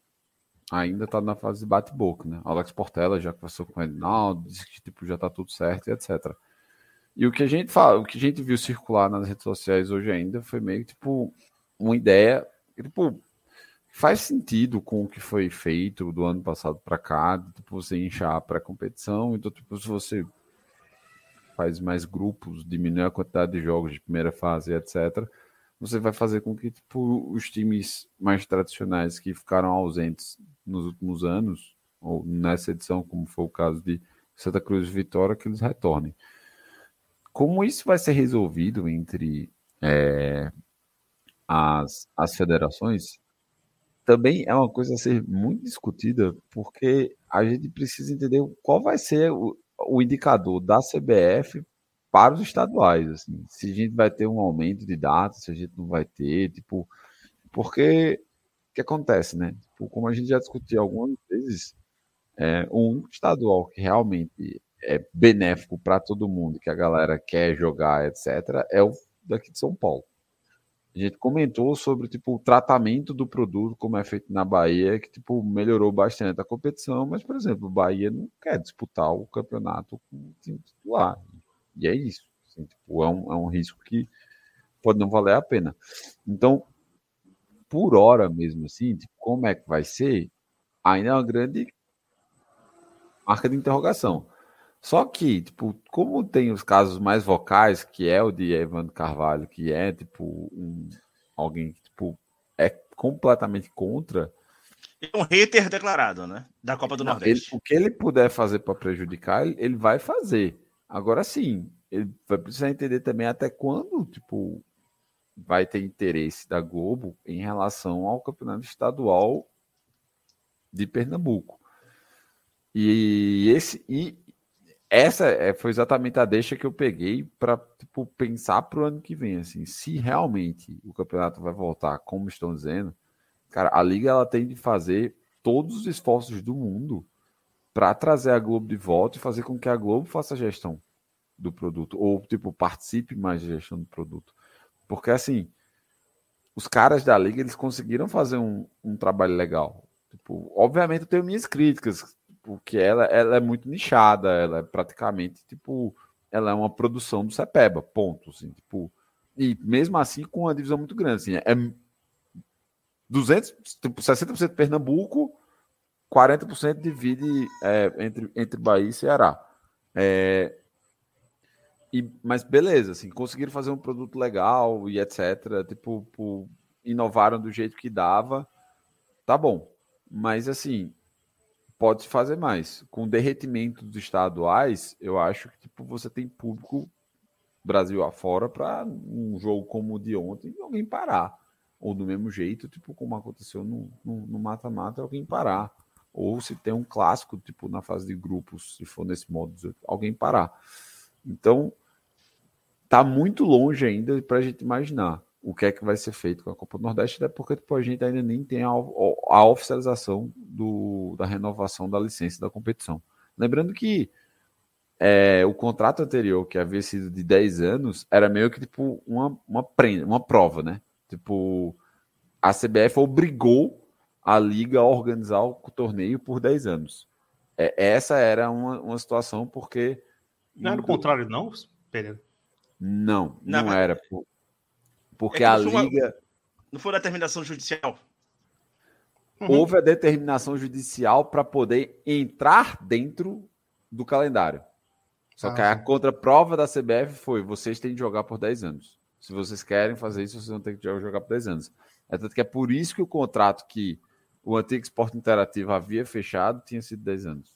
ainda está na fase de bate-boca, né? Alex Portela já conversou com o Edinaldo, disse que tipo, já está tudo certo e etc. E o que a gente fala, o que a gente viu circular nas redes sociais hoje ainda foi meio tipo uma ideia, tipo, faz sentido com o que foi feito do ano passado para cá, de, tipo, você inchar para a competição, então tipo, se você faz mais grupos, diminui a quantidade de jogos de primeira fase, etc você vai fazer com que tipo, os times mais tradicionais que ficaram ausentes nos últimos anos, ou nessa edição, como foi o caso de Santa Cruz e Vitória, que eles retornem. Como isso vai ser resolvido entre é, as, as federações, também é uma coisa a ser muito discutida, porque a gente precisa entender qual vai ser o, o indicador da CBF para os estaduais, assim, se a gente vai ter um aumento de datas, se a gente não vai ter, tipo, porque o que acontece, né? Tipo, como a gente já discutiu algumas vezes, é, um estadual que realmente é benéfico para todo mundo, que a galera quer jogar, etc., é o daqui de São Paulo. A gente comentou sobre tipo, o tratamento do produto, como é feito na Bahia, que tipo, melhorou bastante a competição, mas, por exemplo, o Bahia não quer disputar o campeonato com o time titular. E é isso. Assim, tipo, é, um, é um risco que pode não valer a pena. Então, por hora mesmo, assim, tipo, como é que vai ser, ainda é uma grande marca de interrogação. Só que, tipo, como tem os casos mais vocais, que é o de Evandro Carvalho, que é, tipo, um, alguém que, tipo, é completamente contra. É um hater declarado, né? Da Copa do Não, Nordeste. Ele, o que ele puder fazer para prejudicar, ele, ele, vai fazer. Agora sim, ele vai precisar entender também até quando, tipo, vai ter interesse da Globo em relação ao campeonato estadual de Pernambuco. E esse e essa é, foi exatamente a deixa que eu peguei para tipo, pensar para o ano que vem. Assim, se realmente o campeonato vai voltar, como estão dizendo, cara, a liga ela tem de fazer todos os esforços do mundo para trazer a Globo de volta e fazer com que a Globo faça a gestão do produto ou tipo participe mais da gestão do produto, porque assim os caras da liga eles conseguiram fazer um, um trabalho legal. Tipo, obviamente eu tenho minhas críticas porque ela, ela é muito nichada, ela é praticamente, tipo, ela é uma produção do Cepeba, ponto, assim, tipo, e mesmo assim com uma divisão muito grande, assim, é 200, tipo, 60% Pernambuco, 40% divide é, entre, entre Bahia e Ceará. É, e, mas beleza, assim, conseguiram fazer um produto legal e etc. Tipo, inovaram do jeito que dava. Tá bom. Mas assim, pode fazer mais. Com o derretimento dos estaduais, eu acho que tipo, você tem público Brasil afora para um jogo como o de ontem alguém parar. Ou do mesmo jeito, tipo, como aconteceu no mata-mata, alguém parar. Ou se tem um clássico, tipo, na fase de grupos, se for nesse modo, alguém parar. Então, tá muito longe ainda para a gente imaginar o que é que vai ser feito com a Copa do Nordeste, até porque tipo, a gente ainda nem tem a, a oficialização do, da renovação da licença da competição. Lembrando que é, o contrato anterior, que havia sido de 10 anos, era meio que tipo uma, uma, prenda, uma prova, né? Tipo, a CBF obrigou a liga a organizar o torneio por 10 anos. É, essa era uma, uma situação porque. Não era o contrário, não, Pereira? Não, não, não era. Porque é a liga. Uma... Não foi a determinação judicial? Uhum. Houve a determinação judicial para poder entrar dentro do calendário. Só ah, que a contraprova da CBF foi: vocês têm de jogar por 10 anos. Se vocês querem fazer isso, vocês vão ter que jogar por 10 anos. É tanto que é por isso que o contrato que o antigo Esporte Interativo havia fechado tinha sido 10 anos.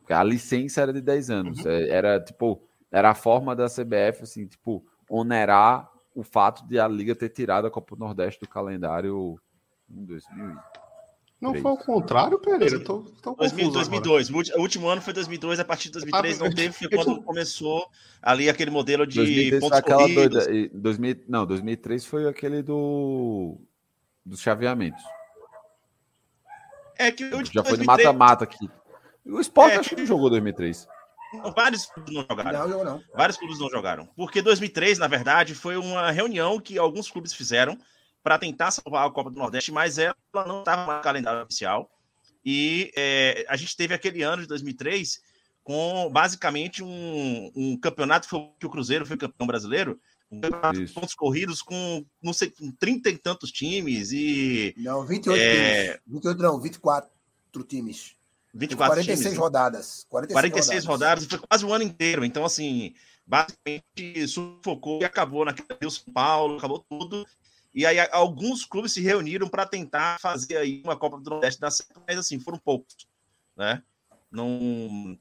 Porque a licença era de 10 anos. Uhum. É, era tipo, era a forma da CBF, assim, tipo, onerar o fato de a Liga ter tirado a Copa do Nordeste do calendário em 2000. Não foi o contrário, Pereira? Eu tô, tô 2000, 2002. O último ano foi 2002, a partir de 2003 ah, não teve, foi quando começou ali aquele modelo de 2003 pontos aquela doida, 2000, Não, 2003 foi aquele do dos chaveamentos. É que o já 2003... foi de mata-mata aqui. O Sport é, acho que não jogou 2003. Vários clubes não jogaram. Não, não. Vários clubes não jogaram. Porque 2003, na verdade, foi uma reunião que alguns clubes fizeram para tentar salvar a Copa do Nordeste, mas ela não estava no calendário oficial. E é, a gente teve aquele ano de 2003 com basicamente um, um campeonato que o Cruzeiro foi campeão brasileiro, um campeonato de pontos corridos com, não sei, com 30 e tantos times e... Não, 28 é... times. 28 não, 24 times. 24 46 times, rodadas. 46, 46 rodadas. rodadas, foi quase o ano inteiro. Então, assim, basicamente sufocou e acabou naquele Rio São Paulo, acabou tudo. E aí alguns clubes se reuniram para tentar fazer aí uma Copa do Nordeste da certo, mas assim, foram poucos, né? Não,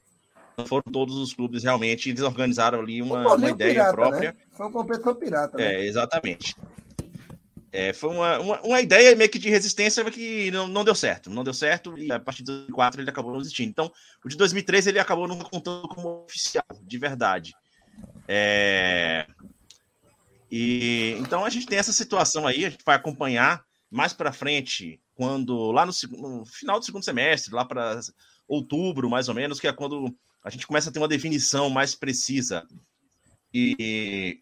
não foram todos os clubes realmente, eles organizaram ali uma, uma ideia pirata, própria. Né? Foi uma competição pirata. Né? É, exatamente. É, foi uma, uma, uma, ideia meio que de resistência que não, não deu certo. Não deu certo e a partir de 2004 ele acabou não existindo. Então, o de 2013 ele acabou não contando como oficial, de verdade. É... E então a gente tem essa situação aí, a gente vai acompanhar mais para frente, quando lá no, no, final do segundo semestre, lá para outubro, mais ou menos, que é quando a gente começa a ter uma definição mais precisa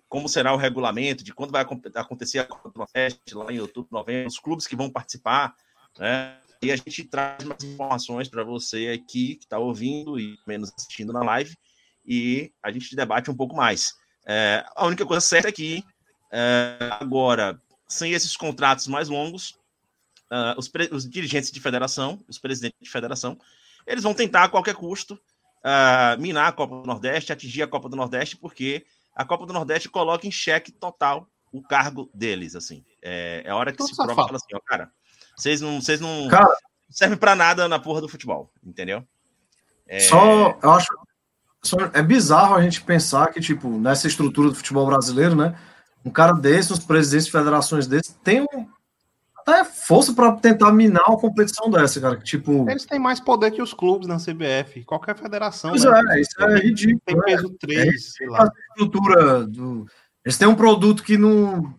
como será o regulamento, de quando vai acontecer a Copa do Nordeste, lá em outubro, novembro, os clubes que vão participar, né? E a gente traz mais informações para você aqui que está ouvindo e menos assistindo na live. e a gente debate um pouco mais. É, a única coisa certa é que é, agora, sem esses contratos mais longos, uh, os, os, dirigentes de federação, os presidentes de federação, eles vão tentar a qualquer custo uh, minar a Copa do Nordeste, atingir a Copa do Nordeste, porque a Copa do Nordeste coloca em xeque total o cargo deles, assim. É, é a hora que Tô se prova fala assim, ó, cara, vocês não, vocês não cara, servem para nada na porra do futebol, entendeu? É... Só, eu acho, só, é bizarro a gente pensar que, tipo, nessa estrutura do futebol brasileiro, né, um cara desse, uns presidentes de federações desses, tem um, até força para tentar minar uma competição dessa, cara. Tipo... Eles têm mais poder que os clubes na CBF. Qualquer federação. Pois né? é, isso é ridículo. Tem né? peso 3, é, sei lá. A estrutura do... Eles têm um produto que não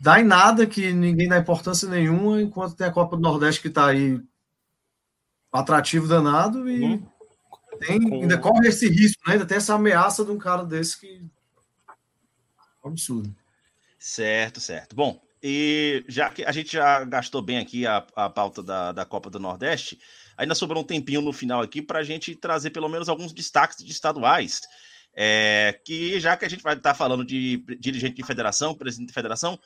dá em nada, que ninguém dá importância nenhuma, enquanto tem a Copa do Nordeste que está aí atrativo danado e hum. tem, ainda corre esse risco, né? ainda tem essa ameaça de um cara desse que. Absurdo. Certo, certo. Bom, e já que a gente já gastou bem aqui a, a pauta da, da Copa do Nordeste, ainda sobrou um tempinho no final aqui para a gente trazer pelo menos alguns destaques de estaduais. É, que já que a gente vai estar tá falando de dirigente de federação, presidente de federação,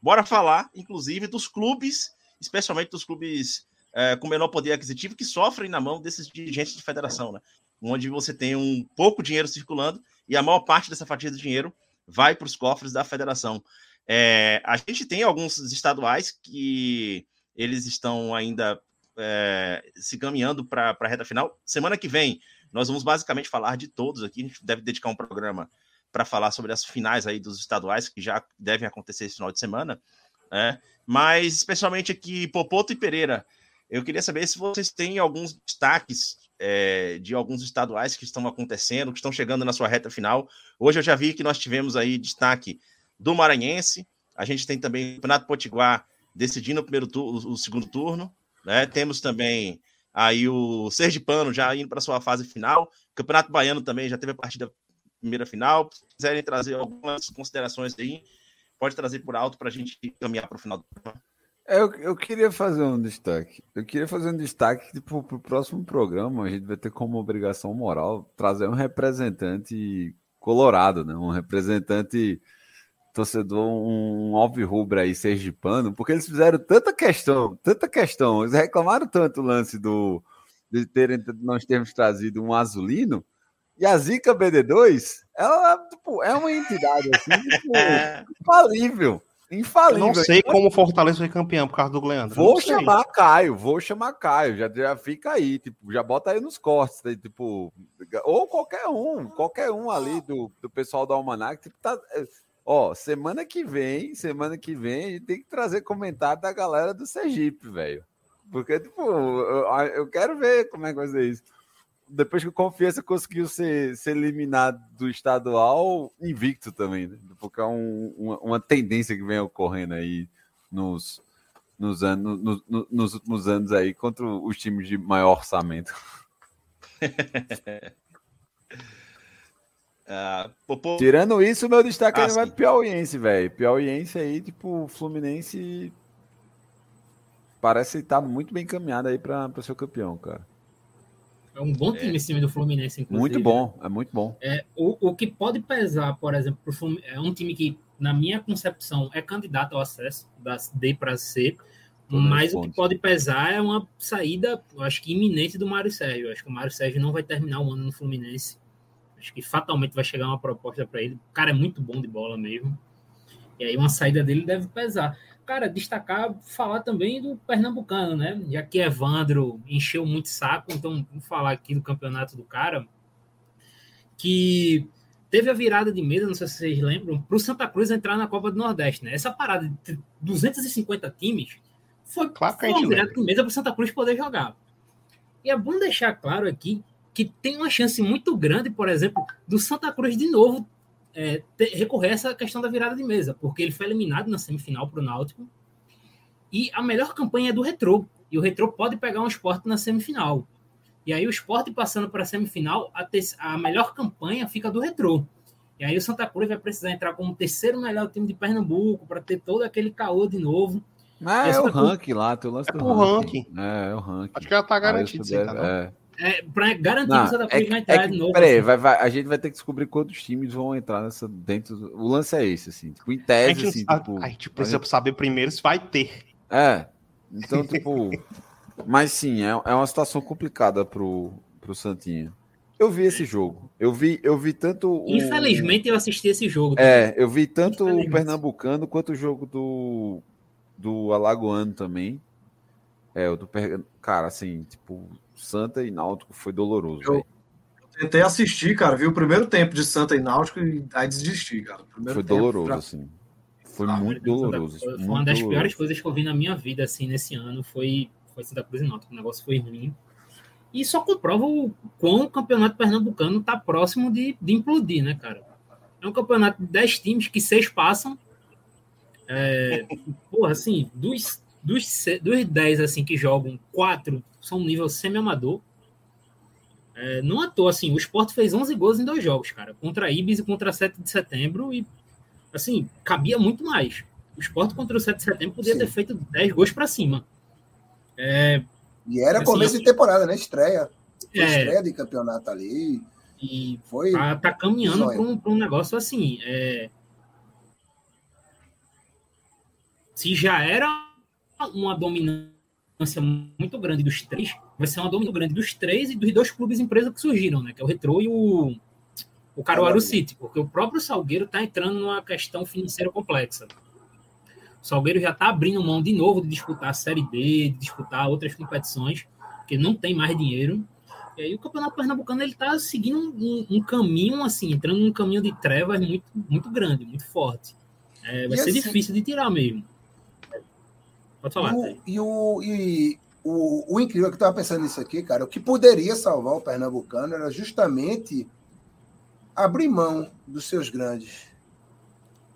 bora falar, inclusive, dos clubes, especialmente dos clubes é, com menor poder aquisitivo, que sofrem na mão desses dirigentes de federação, né? Onde você tem um pouco dinheiro circulando e a maior parte dessa fatia de dinheiro vai para os cofres da federação. É, a gente tem alguns estaduais que eles estão ainda é, se caminhando para a reta final. Semana que vem, nós vamos basicamente falar de todos aqui. A gente deve dedicar um programa para falar sobre as finais aí dos estaduais que já devem acontecer esse final de semana. Né? Mas, especialmente aqui, Popoto e Pereira, eu queria saber se vocês têm alguns destaques é, de alguns estaduais que estão acontecendo, que estão chegando na sua reta final. Hoje eu já vi que nós tivemos aí destaque do Maranhense. A gente tem também o Campeonato Potiguar decidindo o primeiro turno, o segundo turno. Né? Temos também aí o Sergipano já indo para sua fase final. O Campeonato Baiano também já teve a partida primeira final. Se quiserem trazer algumas considerações aí, pode trazer por alto para a gente caminhar para o final do programa. É, eu, eu queria fazer um destaque. Eu queria fazer um destaque para o próximo programa. A gente vai ter como obrigação moral trazer um representante colorado, né? Um representante torcedor, um alvirrubro aí sergipano, porque eles fizeram tanta questão, tanta questão, eles reclamaram tanto o lance do de terem nós termos trazido um azulino, e a Zica BD2, ela tipo, é uma entidade assim, tipo, infalível. Infalível. Eu não sei como o Fortaleza foi campeão por causa do Leandro. Vou chamar Caio, vou chamar Caio, já, já fica aí, tipo, já bota aí nos cortes, né? tipo, ou qualquer um, qualquer um ali do, do pessoal da Almanac, tipo, tá, Ó, semana que vem, semana que vem, a gente tem que trazer comentário da galera do Sergipe, velho. Porque, tipo, eu, eu, quero ver como é que vai ser isso. Depois que o Confiança conseguiu ser, ser eliminado do estadual, invicto também, né? Porque é um, uma, uma, tendência que vem ocorrendo aí nos, nos, anos, no, no, nos últimos anos aí contra os times de maior orçamento. Uh, Tirando isso, meu destaque ah, vai pro Piauiense, velho. Piauiense aí, tipo, Fluminense parece estar tá muito bem encaminhado aí para ser campeão, cara. É um bom time é. esse time do Fluminense, inclusive. Muito bom, é muito bom. É, o, o que pode pesar, por exemplo, pro Fluminense, é um time que, na minha concepção, é candidato ao acesso da D para C, mas o que pode pesar é uma saída, eu acho que iminente do Mário Sérgio. Eu acho que o Mário Sérgio não vai terminar o ano no Fluminense. Acho que fatalmente vai chegar uma proposta para ele. O cara é muito bom de bola mesmo. E aí uma saída dele deve pesar. Cara, destacar, falar também do Pernambucano, né? Já que Evandro encheu muito saco, então vamos falar aqui do campeonato do cara. Que teve a virada de mesa, não sei se vocês lembram, para o Santa Cruz entrar na Copa do Nordeste, né? Essa parada de 250 times foi, claro foi uma virada de mesa para o Santa Cruz poder jogar. E é bom deixar claro aqui que tem uma chance muito grande, por exemplo, do Santa Cruz de novo é, ter, recorrer a essa questão da virada de mesa, porque ele foi eliminado na semifinal para o Náutico. E a melhor campanha é do Retrô. E o Retrô pode pegar um esporte na semifinal. E aí o esporte passando para a semifinal, a, ter, a melhor campanha fica do Retrô. E aí o Santa Cruz vai precisar entrar como o terceiro melhor time de Pernambuco para ter todo aquele caô de novo. Ah, é, o ranking lá, teu lance é do ranking. ranking. É, é o ranking. Acho que ela tá garantida. É. é, pra garantir não, que o Santa Cruz é, vai entrar é que, de novo. Peraí, assim. vai, vai, a gente vai ter que descobrir quantos times vão entrar nessa dentro. O lance é esse, assim. Tipo, em tese, a gente, assim, a, tipo, a gente precisa a gente... saber primeiro se vai ter. É. Então, tipo. mas sim, é, é uma situação complicada pro, pro Santinho. Eu vi esse jogo. Eu vi, eu vi tanto. O... Infelizmente, eu assisti esse jogo. É, eu vi tanto o Pernambucano quanto o jogo do, do Alagoano também. É, o do Cara, assim, tipo, Santa e Náutico foi doloroso. Eu, tentei assistir, cara, vi o primeiro tempo de Santa e Náutico e aí desisti, cara. foi doloroso, pra... assim. Foi ah, muito doloroso. Foi, muito uma das doloroso. piores coisas que eu vi na minha vida, assim, nesse ano, foi, foi Santa Cruz e Náutico. O negócio foi ruim. E só comprova o quão o campeonato pernambucano está próximo de, de implodir, né, cara? É um campeonato de 10 times que seis passam. É, porra, assim, dos, dos, dos 10 assim, que jogam, quatro são nível semi-amador. É, não à toa, assim, o Sport fez 11 gols em dois jogos, cara. Contra a Ibis e contra a 7 de setembro. E, assim, cabia muito mais. O Sport contra o 7 de setembro podia Sim. ter feito 10 gols para cima. É, e era assim, começo de temporada, né? Estreia. É, estreia de campeonato ali. E foi. Tá, tá caminhando para um, um, negócio assim. É... Se já era uma dominância muito grande dos três, vai ser uma dominância grande dos três e dos dois clubes empresa que surgiram, né? Que é o Retro e o, o Caruaru City, porque o próprio Salgueiro está entrando numa questão financeira complexa. O Salgueiro já está abrindo mão de novo de disputar a Série B, de disputar outras competições, porque não tem mais dinheiro. E aí o Campeonato Pernambucano ele está seguindo um, um, caminho assim, entrando num caminho de trevas muito, muito grande, muito forte. É, vai e ser assim, difícil de tirar mesmo. Pode falar. E, o, e o, o incrível é que eu estava pensando nisso aqui, cara, o que poderia salvar o Pernambucano era justamente abrir mão dos seus grandes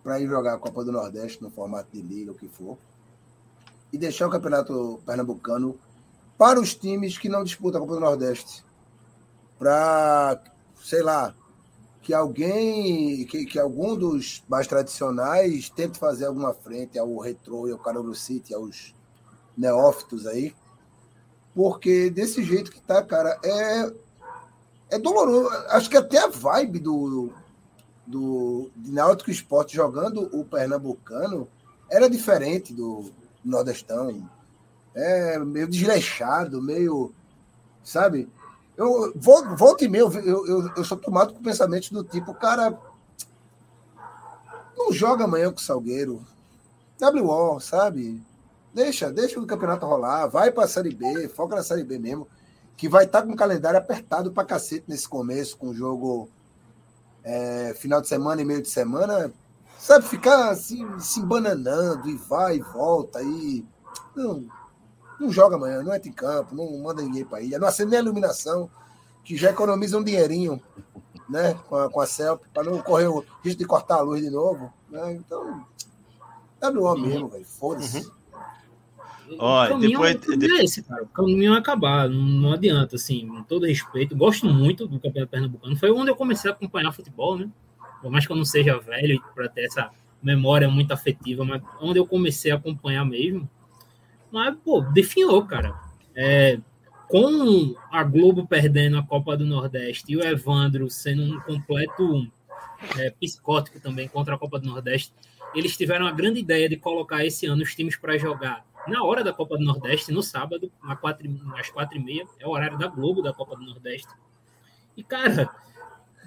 para ir jogar a Copa do Nordeste no formato de liga, o que for, e deixar o Campeonato Pernambucano para os times que não disputam a Copa do Nordeste. Para, sei lá, que alguém, que, que algum dos mais tradicionais tente fazer alguma frente ao Retro e ao Carolo City, aos neófitos aí. Porque desse jeito que tá, cara, é, é doloroso. Acho que até a vibe do, do Náutico Esporte jogando o Pernambucano era diferente do Nordestão. É meio desleixado, meio. Sabe? Eu volto e meio, eu, eu, eu sou tomado com pensamentos do tipo, cara, não joga amanhã com o Salgueiro. WO, sabe? Deixa, deixa o campeonato rolar, vai para a Série B, foca na Série B mesmo, que vai estar tá com o calendário apertado para cacete nesse começo, com o jogo é, final de semana e meio de semana, sabe, ficar assim, se embananando e vai e volta aí. Não, não joga amanhã, não entra em campo, não manda ninguém para ilha, não acende nem a iluminação, que já economiza um dinheirinho né, com a, com a CELP, para não correr o risco de cortar a luz de novo. Né? Então, WO uhum. mesmo, velho, foda-se. Uhum. Olha, o depois, é esse, cara. O caminho é acabar, não, não, adianta, assim, com todo respeito. Gosto muito do Campeonato Pernambucano. Foi onde eu comecei a acompanhar futebol, né? Por mais que eu não seja velho para ter essa memória muito afetiva, mas onde eu comecei a acompanhar mesmo. Mas, pô, definhou, cara. É, com a Globo perdendo a Copa do Nordeste e o Evandro sendo um completo é, psicótico também contra a Copa do Nordeste, eles tiveram a grande ideia de colocar esse ano os times para jogar na hora da Copa do Nordeste, no sábado, às quatro, às quatro e meia, é o horário da Globo da Copa do Nordeste. E, cara,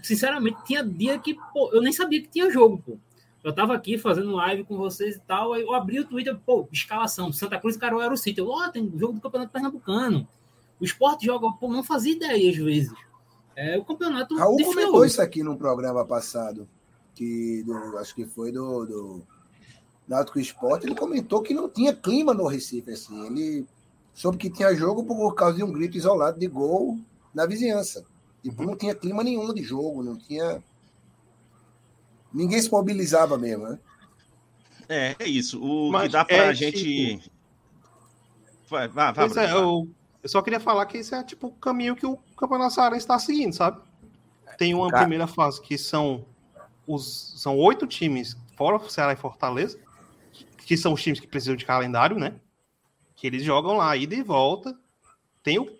sinceramente, tinha dia que pô, eu nem sabia que tinha jogo, pô. Eu tava aqui fazendo live com vocês e tal, aí eu abri o Twitter, pô, escalação, Santa Cruz e Caruaru City. Eu, ó, oh, tem jogo do Campeonato Pernambucano. O esporte joga, pô, não fazia ideia às vezes. É, o campeonato. Raul comentou isso aqui no programa passado, que do, acho que foi do, do Náutico Esporte, ele comentou que não tinha clima no Recife, assim. Ele soube que tinha jogo por causa de um grito isolado de gol na vizinhança. Tipo, não tinha clima nenhum de jogo, não tinha Ninguém se mobilizava mesmo, né? É, é isso. O Mas que dá pra é, gente. Tipo... Vai, vai, vai, é, eu, eu, só queria falar que esse é tipo o caminho que o Campeonato Cearense está seguindo, sabe? Tem uma Cara... primeira fase que são os são oito times, fora o Ceará e Fortaleza, que são os times que precisam de calendário, né? Que eles jogam lá, ida e volta. Tem o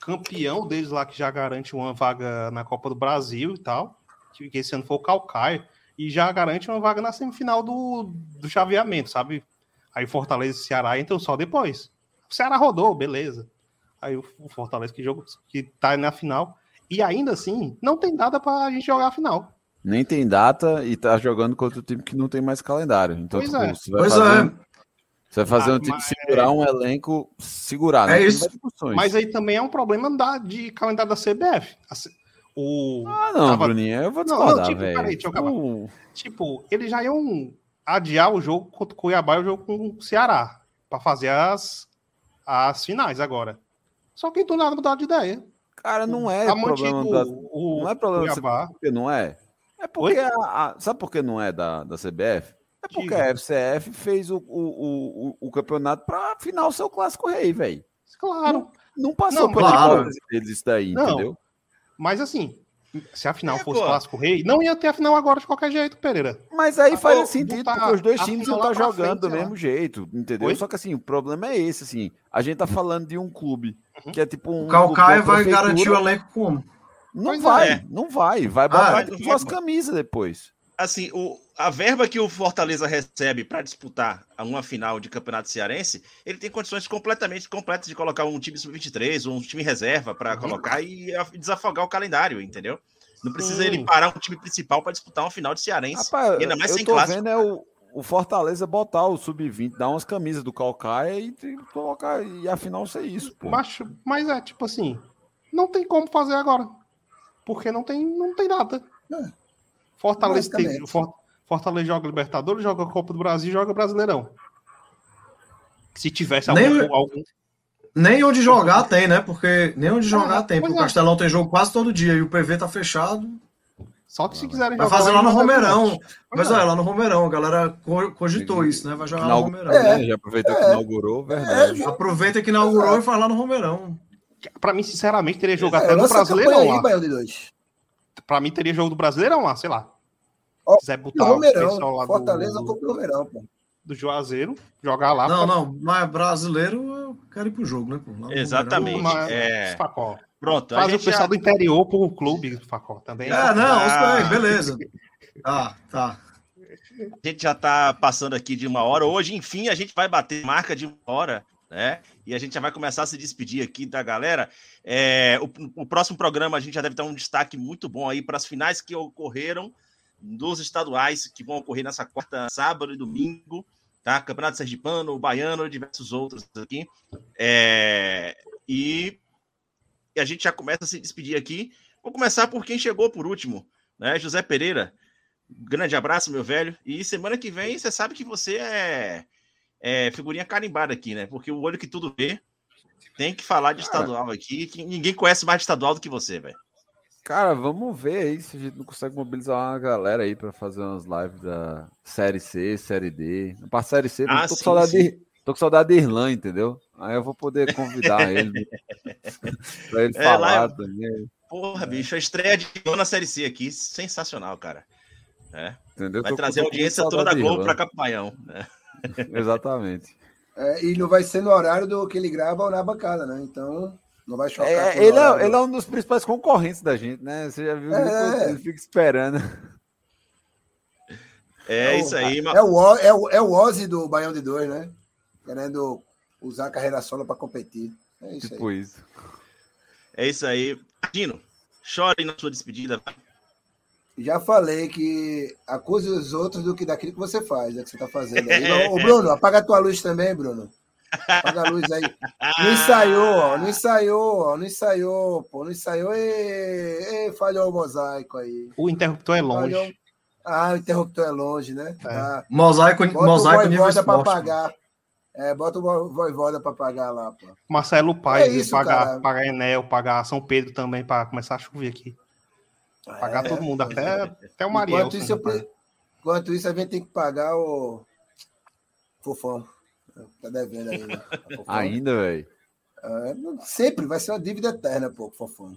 campeão deles lá que já garante uma vaga na Copa do Brasil e tal, que esse ano foi o Calcaio, e já garante uma vaga na semifinal do, do chaveamento, sabe? Aí Fortaleza e Ceará entram só depois. O Ceará rodou, beleza. Aí o Fortaleza que jogo que tá na final e ainda assim não tem data para a gente jogar a final. Nem tem data e tá jogando contra o time que não tem mais calendário. Então, pois tipo, é. você vai Pois fazer, é. um- você vai fazer Ah, um time mas- segurar um elenco, segurar, né? É Não isso. Mas aí também é um problema da, de calendário da CBF. O, Ah, não, tava- Bruninho, eu vou Não, discordar, não, tipo, velho. peraí, acabar. Tipo, Tipo, eles já iam adiar o jogo contra o Cuiabá e o jogo com o Ceará para fazer as, as finais agora. Só que do nada mudar de ideia. Cara, não é Tá problema mantido da... o, Não é problema Cuiabá. Por que não é? É porque a, a- Sabe por que não é da, da CBF? É porque Diga. a FCF fez o, o, o, o- o campeonato pra final ser o clássico rei, velho. Claro. Não passou Não, pela claro. deles isso daí, Não. entendeu? Mas assim, se a final É, fosse pô. Clássico Rei, não ia ter a final agora de qualquer jeito, Pereira. Mas aí Ah, faz pô, sentido, botar porque os dois times estar pra jogando frente, do lá. mesmo jeito, entendeu? Oi? Só que assim, o problema é esse, assim. A gente tá falando de um clube Uhum. que é tipo um. O Calcaia vai garantir o elenco como? Não Pois vai, é. não vai. Vai botar Ah, suas vai. camisas depois. Assim, o, a verba que o Fortaleza recebe para disputar uma final de campeonato cearense, ele tem condições completamente completas de colocar um time sub-23 ou um time reserva Uhum. para colocar e desafogar o calendário, entendeu? Não precisa Sim. ele parar um time principal para disputar uma final de cearense. Rapaz, ainda mais eu sem tô clássico. vendo é o, o Fortaleza botar o sub-20, dar umas camisas do Calcaia e, e colocar. E afinal ser isso, pô. Mas, mas é tipo assim, não tem como fazer agora. Porque não tem, não tem nada. É. Fortaleza, tem, Fortaleza joga Libertadores, joga Copa do Brasil, joga Brasileirão. Se tivesse Nem algum, o- algum- Nem onde jogar tem, né? Porque nem onde jogar Ah, tem. Porque o é. Castelão tem jogo quase todo dia e o PV tá fechado. Só que se quiserem Vai jogar. fazer lá no vai Romeirão. Mas é. olha, lá no Romeirão, a galera co- cogitou isso, né? Vai jogar lá no Romeirão. né? Já aproveitou que É. inaugurou, verdade. Aproveita que inaugurou e faz lá no Romeirão. Pra mim, sinceramente, teria jogo É, até no Brasileirão aí, lá. Pra mim, teria jogo do Brasileirão lá, sei lá. Ó, quiser botar o pessoal Romeirão. lá Fortaleza do, compra o Romeirão, pô. do Juazeiro, jogar lá. Não, pra- não, mas brasileiro eu quero ir pro jogo, né? pô? Lá Exatamente. Mas- É. Facó. Pronto, a Faz o pessoal já... do interior pro clube, Facó, também. É, não, Ah. aí, beleza. Tá, tá. A gente já está passando aqui de uma hora. Hoje, enfim, a gente vai bater marca de uma hora, né? E a gente já vai começar a se despedir aqui da galera. É, o, o próximo programa a gente já deve ter um destaque muito bom aí para as finais que ocorreram dos estaduais que vão ocorrer nessa quarta, sábado e domingo, tá? Campeonato Sergipano, o Baiano e diversos outros aqui. É, e, e a gente já começa a se despedir aqui. Vou começar por quem chegou por último, né? José Pereira. Grande abraço, meu velho. E semana que vem você sabe que você é, é figurinha carimbada aqui, né? Porque o olho que tudo vê tem que falar de estadual aqui, que ninguém conhece mais de estadual do que você, velho. Cara, vamos ver aí se a gente não consegue mobilizar uma galera aí pra fazer umas lives da Série C, Série D. Pra Série C, Ah, tô, com sim, saudade sim. de, tô com saudade de Irlan, entendeu? Aí eu vou poder convidar ele pra ele É, falar lá- também, Porra, bicho, a estreia de Irlanda na Série C aqui, sensacional, cara. É, entendeu? vai Tô com- trazer a com audiência saudade toda da Globo para Capaião. Né? Exatamente. É, e não vai ser no horário do que ele grava ou na bancada, né? Então, não vai chocar. É, o ele, é, ele é um dos principais concorrentes da gente, né? Você já viu que É. ele fica esperando. É o- isso aí, É o, O- é, o, é o Ozzy do Baião de Dois, né? Querendo usar a carreira solo para competir. É isso Tipo aí. isso. é isso aí. Dino, chore na sua despedida. Já falei que acuse os outros do que daquilo que você faz, né? Que você tá fazendo aí. Ô, Bruno, apaga a tua luz também, Bruno. Apaga a luz aí. Não ensaiou, ó, não ensaiou, ó, não ensaiou, pô, não ensaiou. E, falhou o mosaico aí. O interruptor é longe. Falhou. Ah, o interruptor é longe, né? É. Ah, Mosaico, bota mosaico o nível voivoda pra esporte. pagar. É, bota o vo- voivoda pra pagar lá, pô. Marcelo Paes, É isso, pagar, cara. pagar Enel, pagar São Pedro também para começar a chover aqui. Pagar É, todo mundo, até, até o Mariel. Enquanto isso, eu enquanto isso, a gente tem que pagar o Fofão. Tá devendo ainda. Fofão. Ainda, velho. É, sempre vai ser uma dívida eterna, pô, Fofão.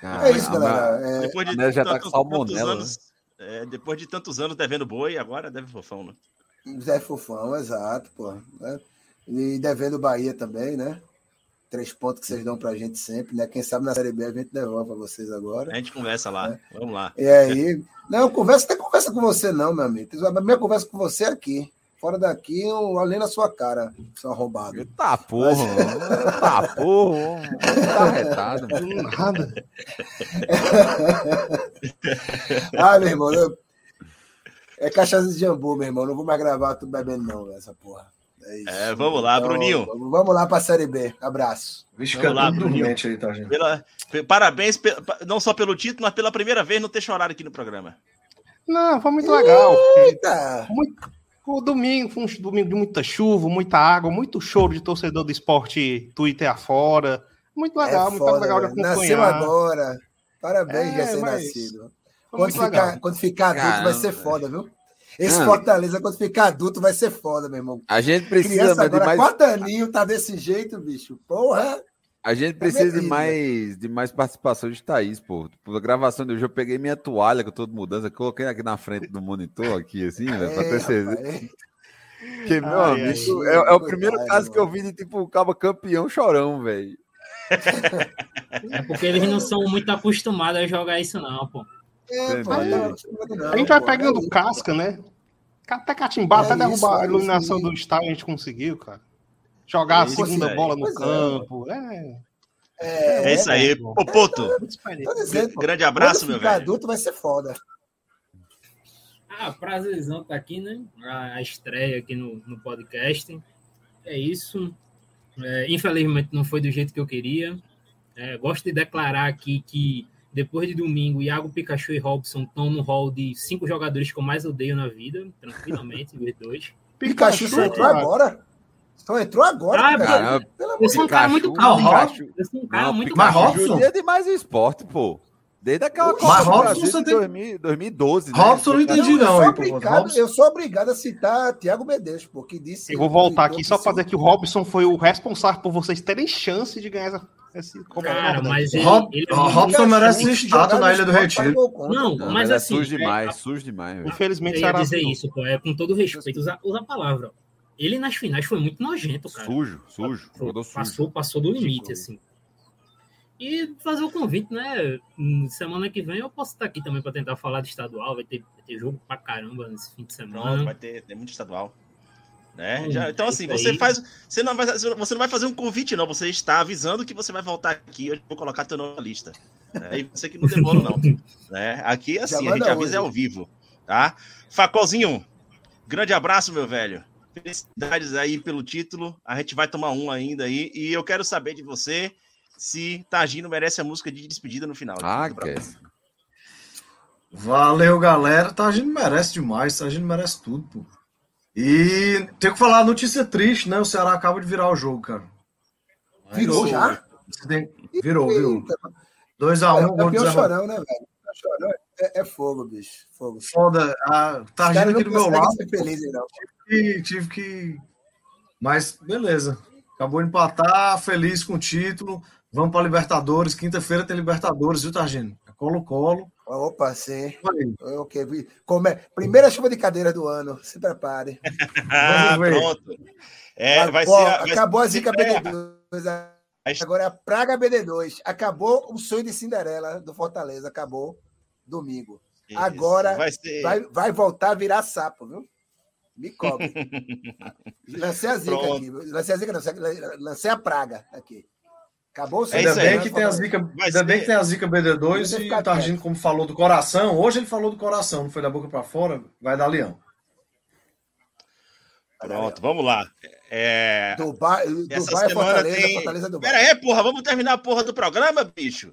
Cara, É isso, galera. É, Depois de Né, já tá tantos- com salmonela, tantos anos, é, depois de tantos anos devendo boi, agora deve fofão, né? Zé Fofão, exato, pô. né? E devendo Bahia também, né? três pontos que vocês dão pra gente sempre, né? Quem sabe na Série B a gente devolve pra vocês agora. A gente conversa lá. É. Vamos lá. E aí. Não, conversa, tem conversa com você, não, meu amigo. A minha conversa com você é aqui. Fora daqui, eu além na sua cara, seu arrombado. Tá porra, Mas... tá porra, tá retado. Nada. ah, meu irmão, eu... é cachaça de jambu, meu irmão. Não vou mais gravar tudo bebendo, não, essa porra. É, isso. é vamos lá, então, Bruninho. Vamos lá para a Série B. Abraço. Vixe, vamos lá, Bruninho. Aí, tá, gente? Pela, parabéns, não só pelo título, mas pela primeira vez não ter chorado aqui no programa. Não, foi muito legal. Muito, o domingo foi um domingo de muita chuva, muita água, muito choro de torcedor do esporte Twitter afora. Muito legal, é muito legal de acompanhar. Nasceu agora. Parabéns, é, recém-nascido. Quando ficar, quando ficar adulto Caramba. vai ser foda, viu? Esse Fortaleza, quando ficar adulto, vai ser foda, meu irmão. A gente precisa Criança agora, de mais. Quatro aninhos tá desse jeito, bicho. Porra! A gente é precisa é de, mais, de mais participação de Thaís, pô. A gravação de hoje, eu peguei minha toalha que eu tô de mudança, coloquei aqui na frente do monitor, aqui, assim, velho, pra ter certeza. Que, meu ai, amigo, ai, é, é, o primeiro caso mano. que eu vi de tipo o cabo campeão chorão, velho. É porque eles não são muito acostumados a jogar isso, não, pô. É, a gente vai pegando casca, né? Até catimbar, é até derrubar a iluminação do estádio a gente conseguiu, cara. Jogar a segunda bola no campo. É. É, isso aí. Ô, Poto. Grande abraço, meu velho. adulto vai ser foda. Ah, prazerzão tá aqui, né? A estreia aqui no, no podcast. É isso. É, infelizmente não foi do jeito que eu queria. É, gosto de declarar aqui que depois de domingo, Iago, Pikachu e Robson estão no hall de cinco jogadores que eu mais odeio na vida, tranquilamente, os dois. Pikachu só entrou agora. Só entrou agora. Ah, cara. Eu sou um cara muito calmo. Eu sou um cara muito calmo. Mas Robson é demais o esporte, pô. Desde aquela Copa Mas Robson você tem... 2012. Né? Robson não entendi, não. Eu sou, obrigado, eu sou obrigado a citar Thiago Medeiros, porque disse. Eu vou voltar aqui só para dizer que o Robson foi o responsável por vocês terem chance de ganhar essa. Esse Cara, mas ele, Rob, ele é Robson merece estátua na Ilha do Retiro. Não, não mas é assim. Sujo demais, é, sujo demais. Infelizmente, eu ia dizer isso, pô, é com todo respeito, usa, usa a palavra. Ele nas finais foi muito nojento, cara. Sujo, sujo. Passou, passou do limite, assim. E fazer o convite, né? Semana que vem eu posso estar aqui também para tentar falar de estadual. Vai ter, vai ter jogo pra caramba nesse fim de semana. Pronto, vai ter, tem muito estadual. Né? Já, então, assim, você faz. Você não, vai, você não vai fazer um convite, não. Você está avisando que você vai voltar aqui. Eu vou colocar teu nome na lista. Né? E você que não demora, não. né? Aqui, assim, a gente avisa hoje. ao vivo. Tá? Facolzinho, grande abraço, meu velho. Felicidades aí pelo título. A gente vai tomar um ainda aí. E eu quero saber de você se Tagino merece a música de despedida no final. Ah, que Valeu, galera. Tagino merece demais. Tagino merece tudo, pô. E tem que falar notícia triste, né? O Ceará acaba de virar o jogo, cara. Virou já? Virou, virou. 2x1. Um, é, é pior chorão, né, velho? É, é, fogo, bicho. Fogo. Foda. A Tagino aqui do meu lado. Feliz, não. Tive que, tive que. Mas beleza. Acabou de empatar, feliz com o título. Vamos para Libertadores. Quinta-feira tem Libertadores, viu, Targino? É Colo-Colo. Opa, sim. Okay. Come... Primeira chuva de cadeira do ano. Se prepare. ah, pronto. É, vai ser, vai acabou ser... a zica BD2. Agora é a praga BD2. Acabou o sonho de Cinderela do Fortaleza. Acabou domingo. Isso, Agora vai, ser... vai, vai, voltar a virar sapo, viu? Me cobre. lancei a zica Pronto. aqui. Lancei a zica, não. Lancei a praga aqui. Acabou o é ainda bem que tem a zica, ainda bem que tem a zica BD2 e o Targino, como falou do coração, hoje ele falou do coração, não foi da boca para fora, vai dar leão. Pronto, vamos lá. É... Dubai, Dubai Fortaleza, tem... Fortaleza Dubai. Pera aí, porra, vamos terminar a porra do programa, bicho?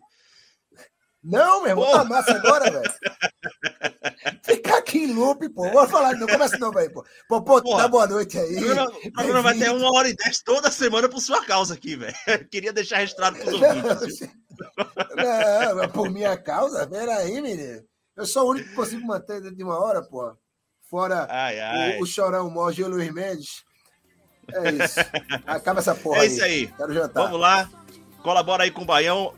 Não, meu irmão, tá massa agora, velho. Ficar aqui em loop, pô. Vou falar, não começa não, velho, pô. Pô, pô, dá boa noite aí. O programa vai ter uma hora e dez toda semana por sua causa aqui, velho. Queria deixar registrado pros ouvintes. Não, por minha causa? Peraí, menino. Eu sou o único que consigo manter dentro de uma hora, pô. Fora ai, ai. O, o Chorão, Morge e o Luiz Mendes. É isso. Acaba essa porra. É isso aí. Quero jantar. Vamos lá. Colabora aí com o Baião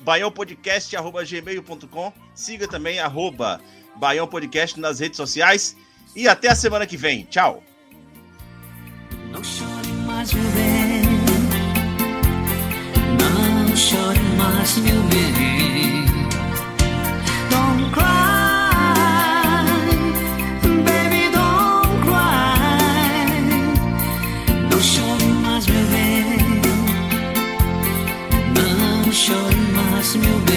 baiãopodcast.gmail.com. Siga também arroba Baião Podcast nas redes sociais. E até a semana que vem. Tchau. Não chore mais, meu bem. chore mais, meu bem. Don't cry, baby, don't cry. Não chore mais, meu bem. Não chore mais, meu bem.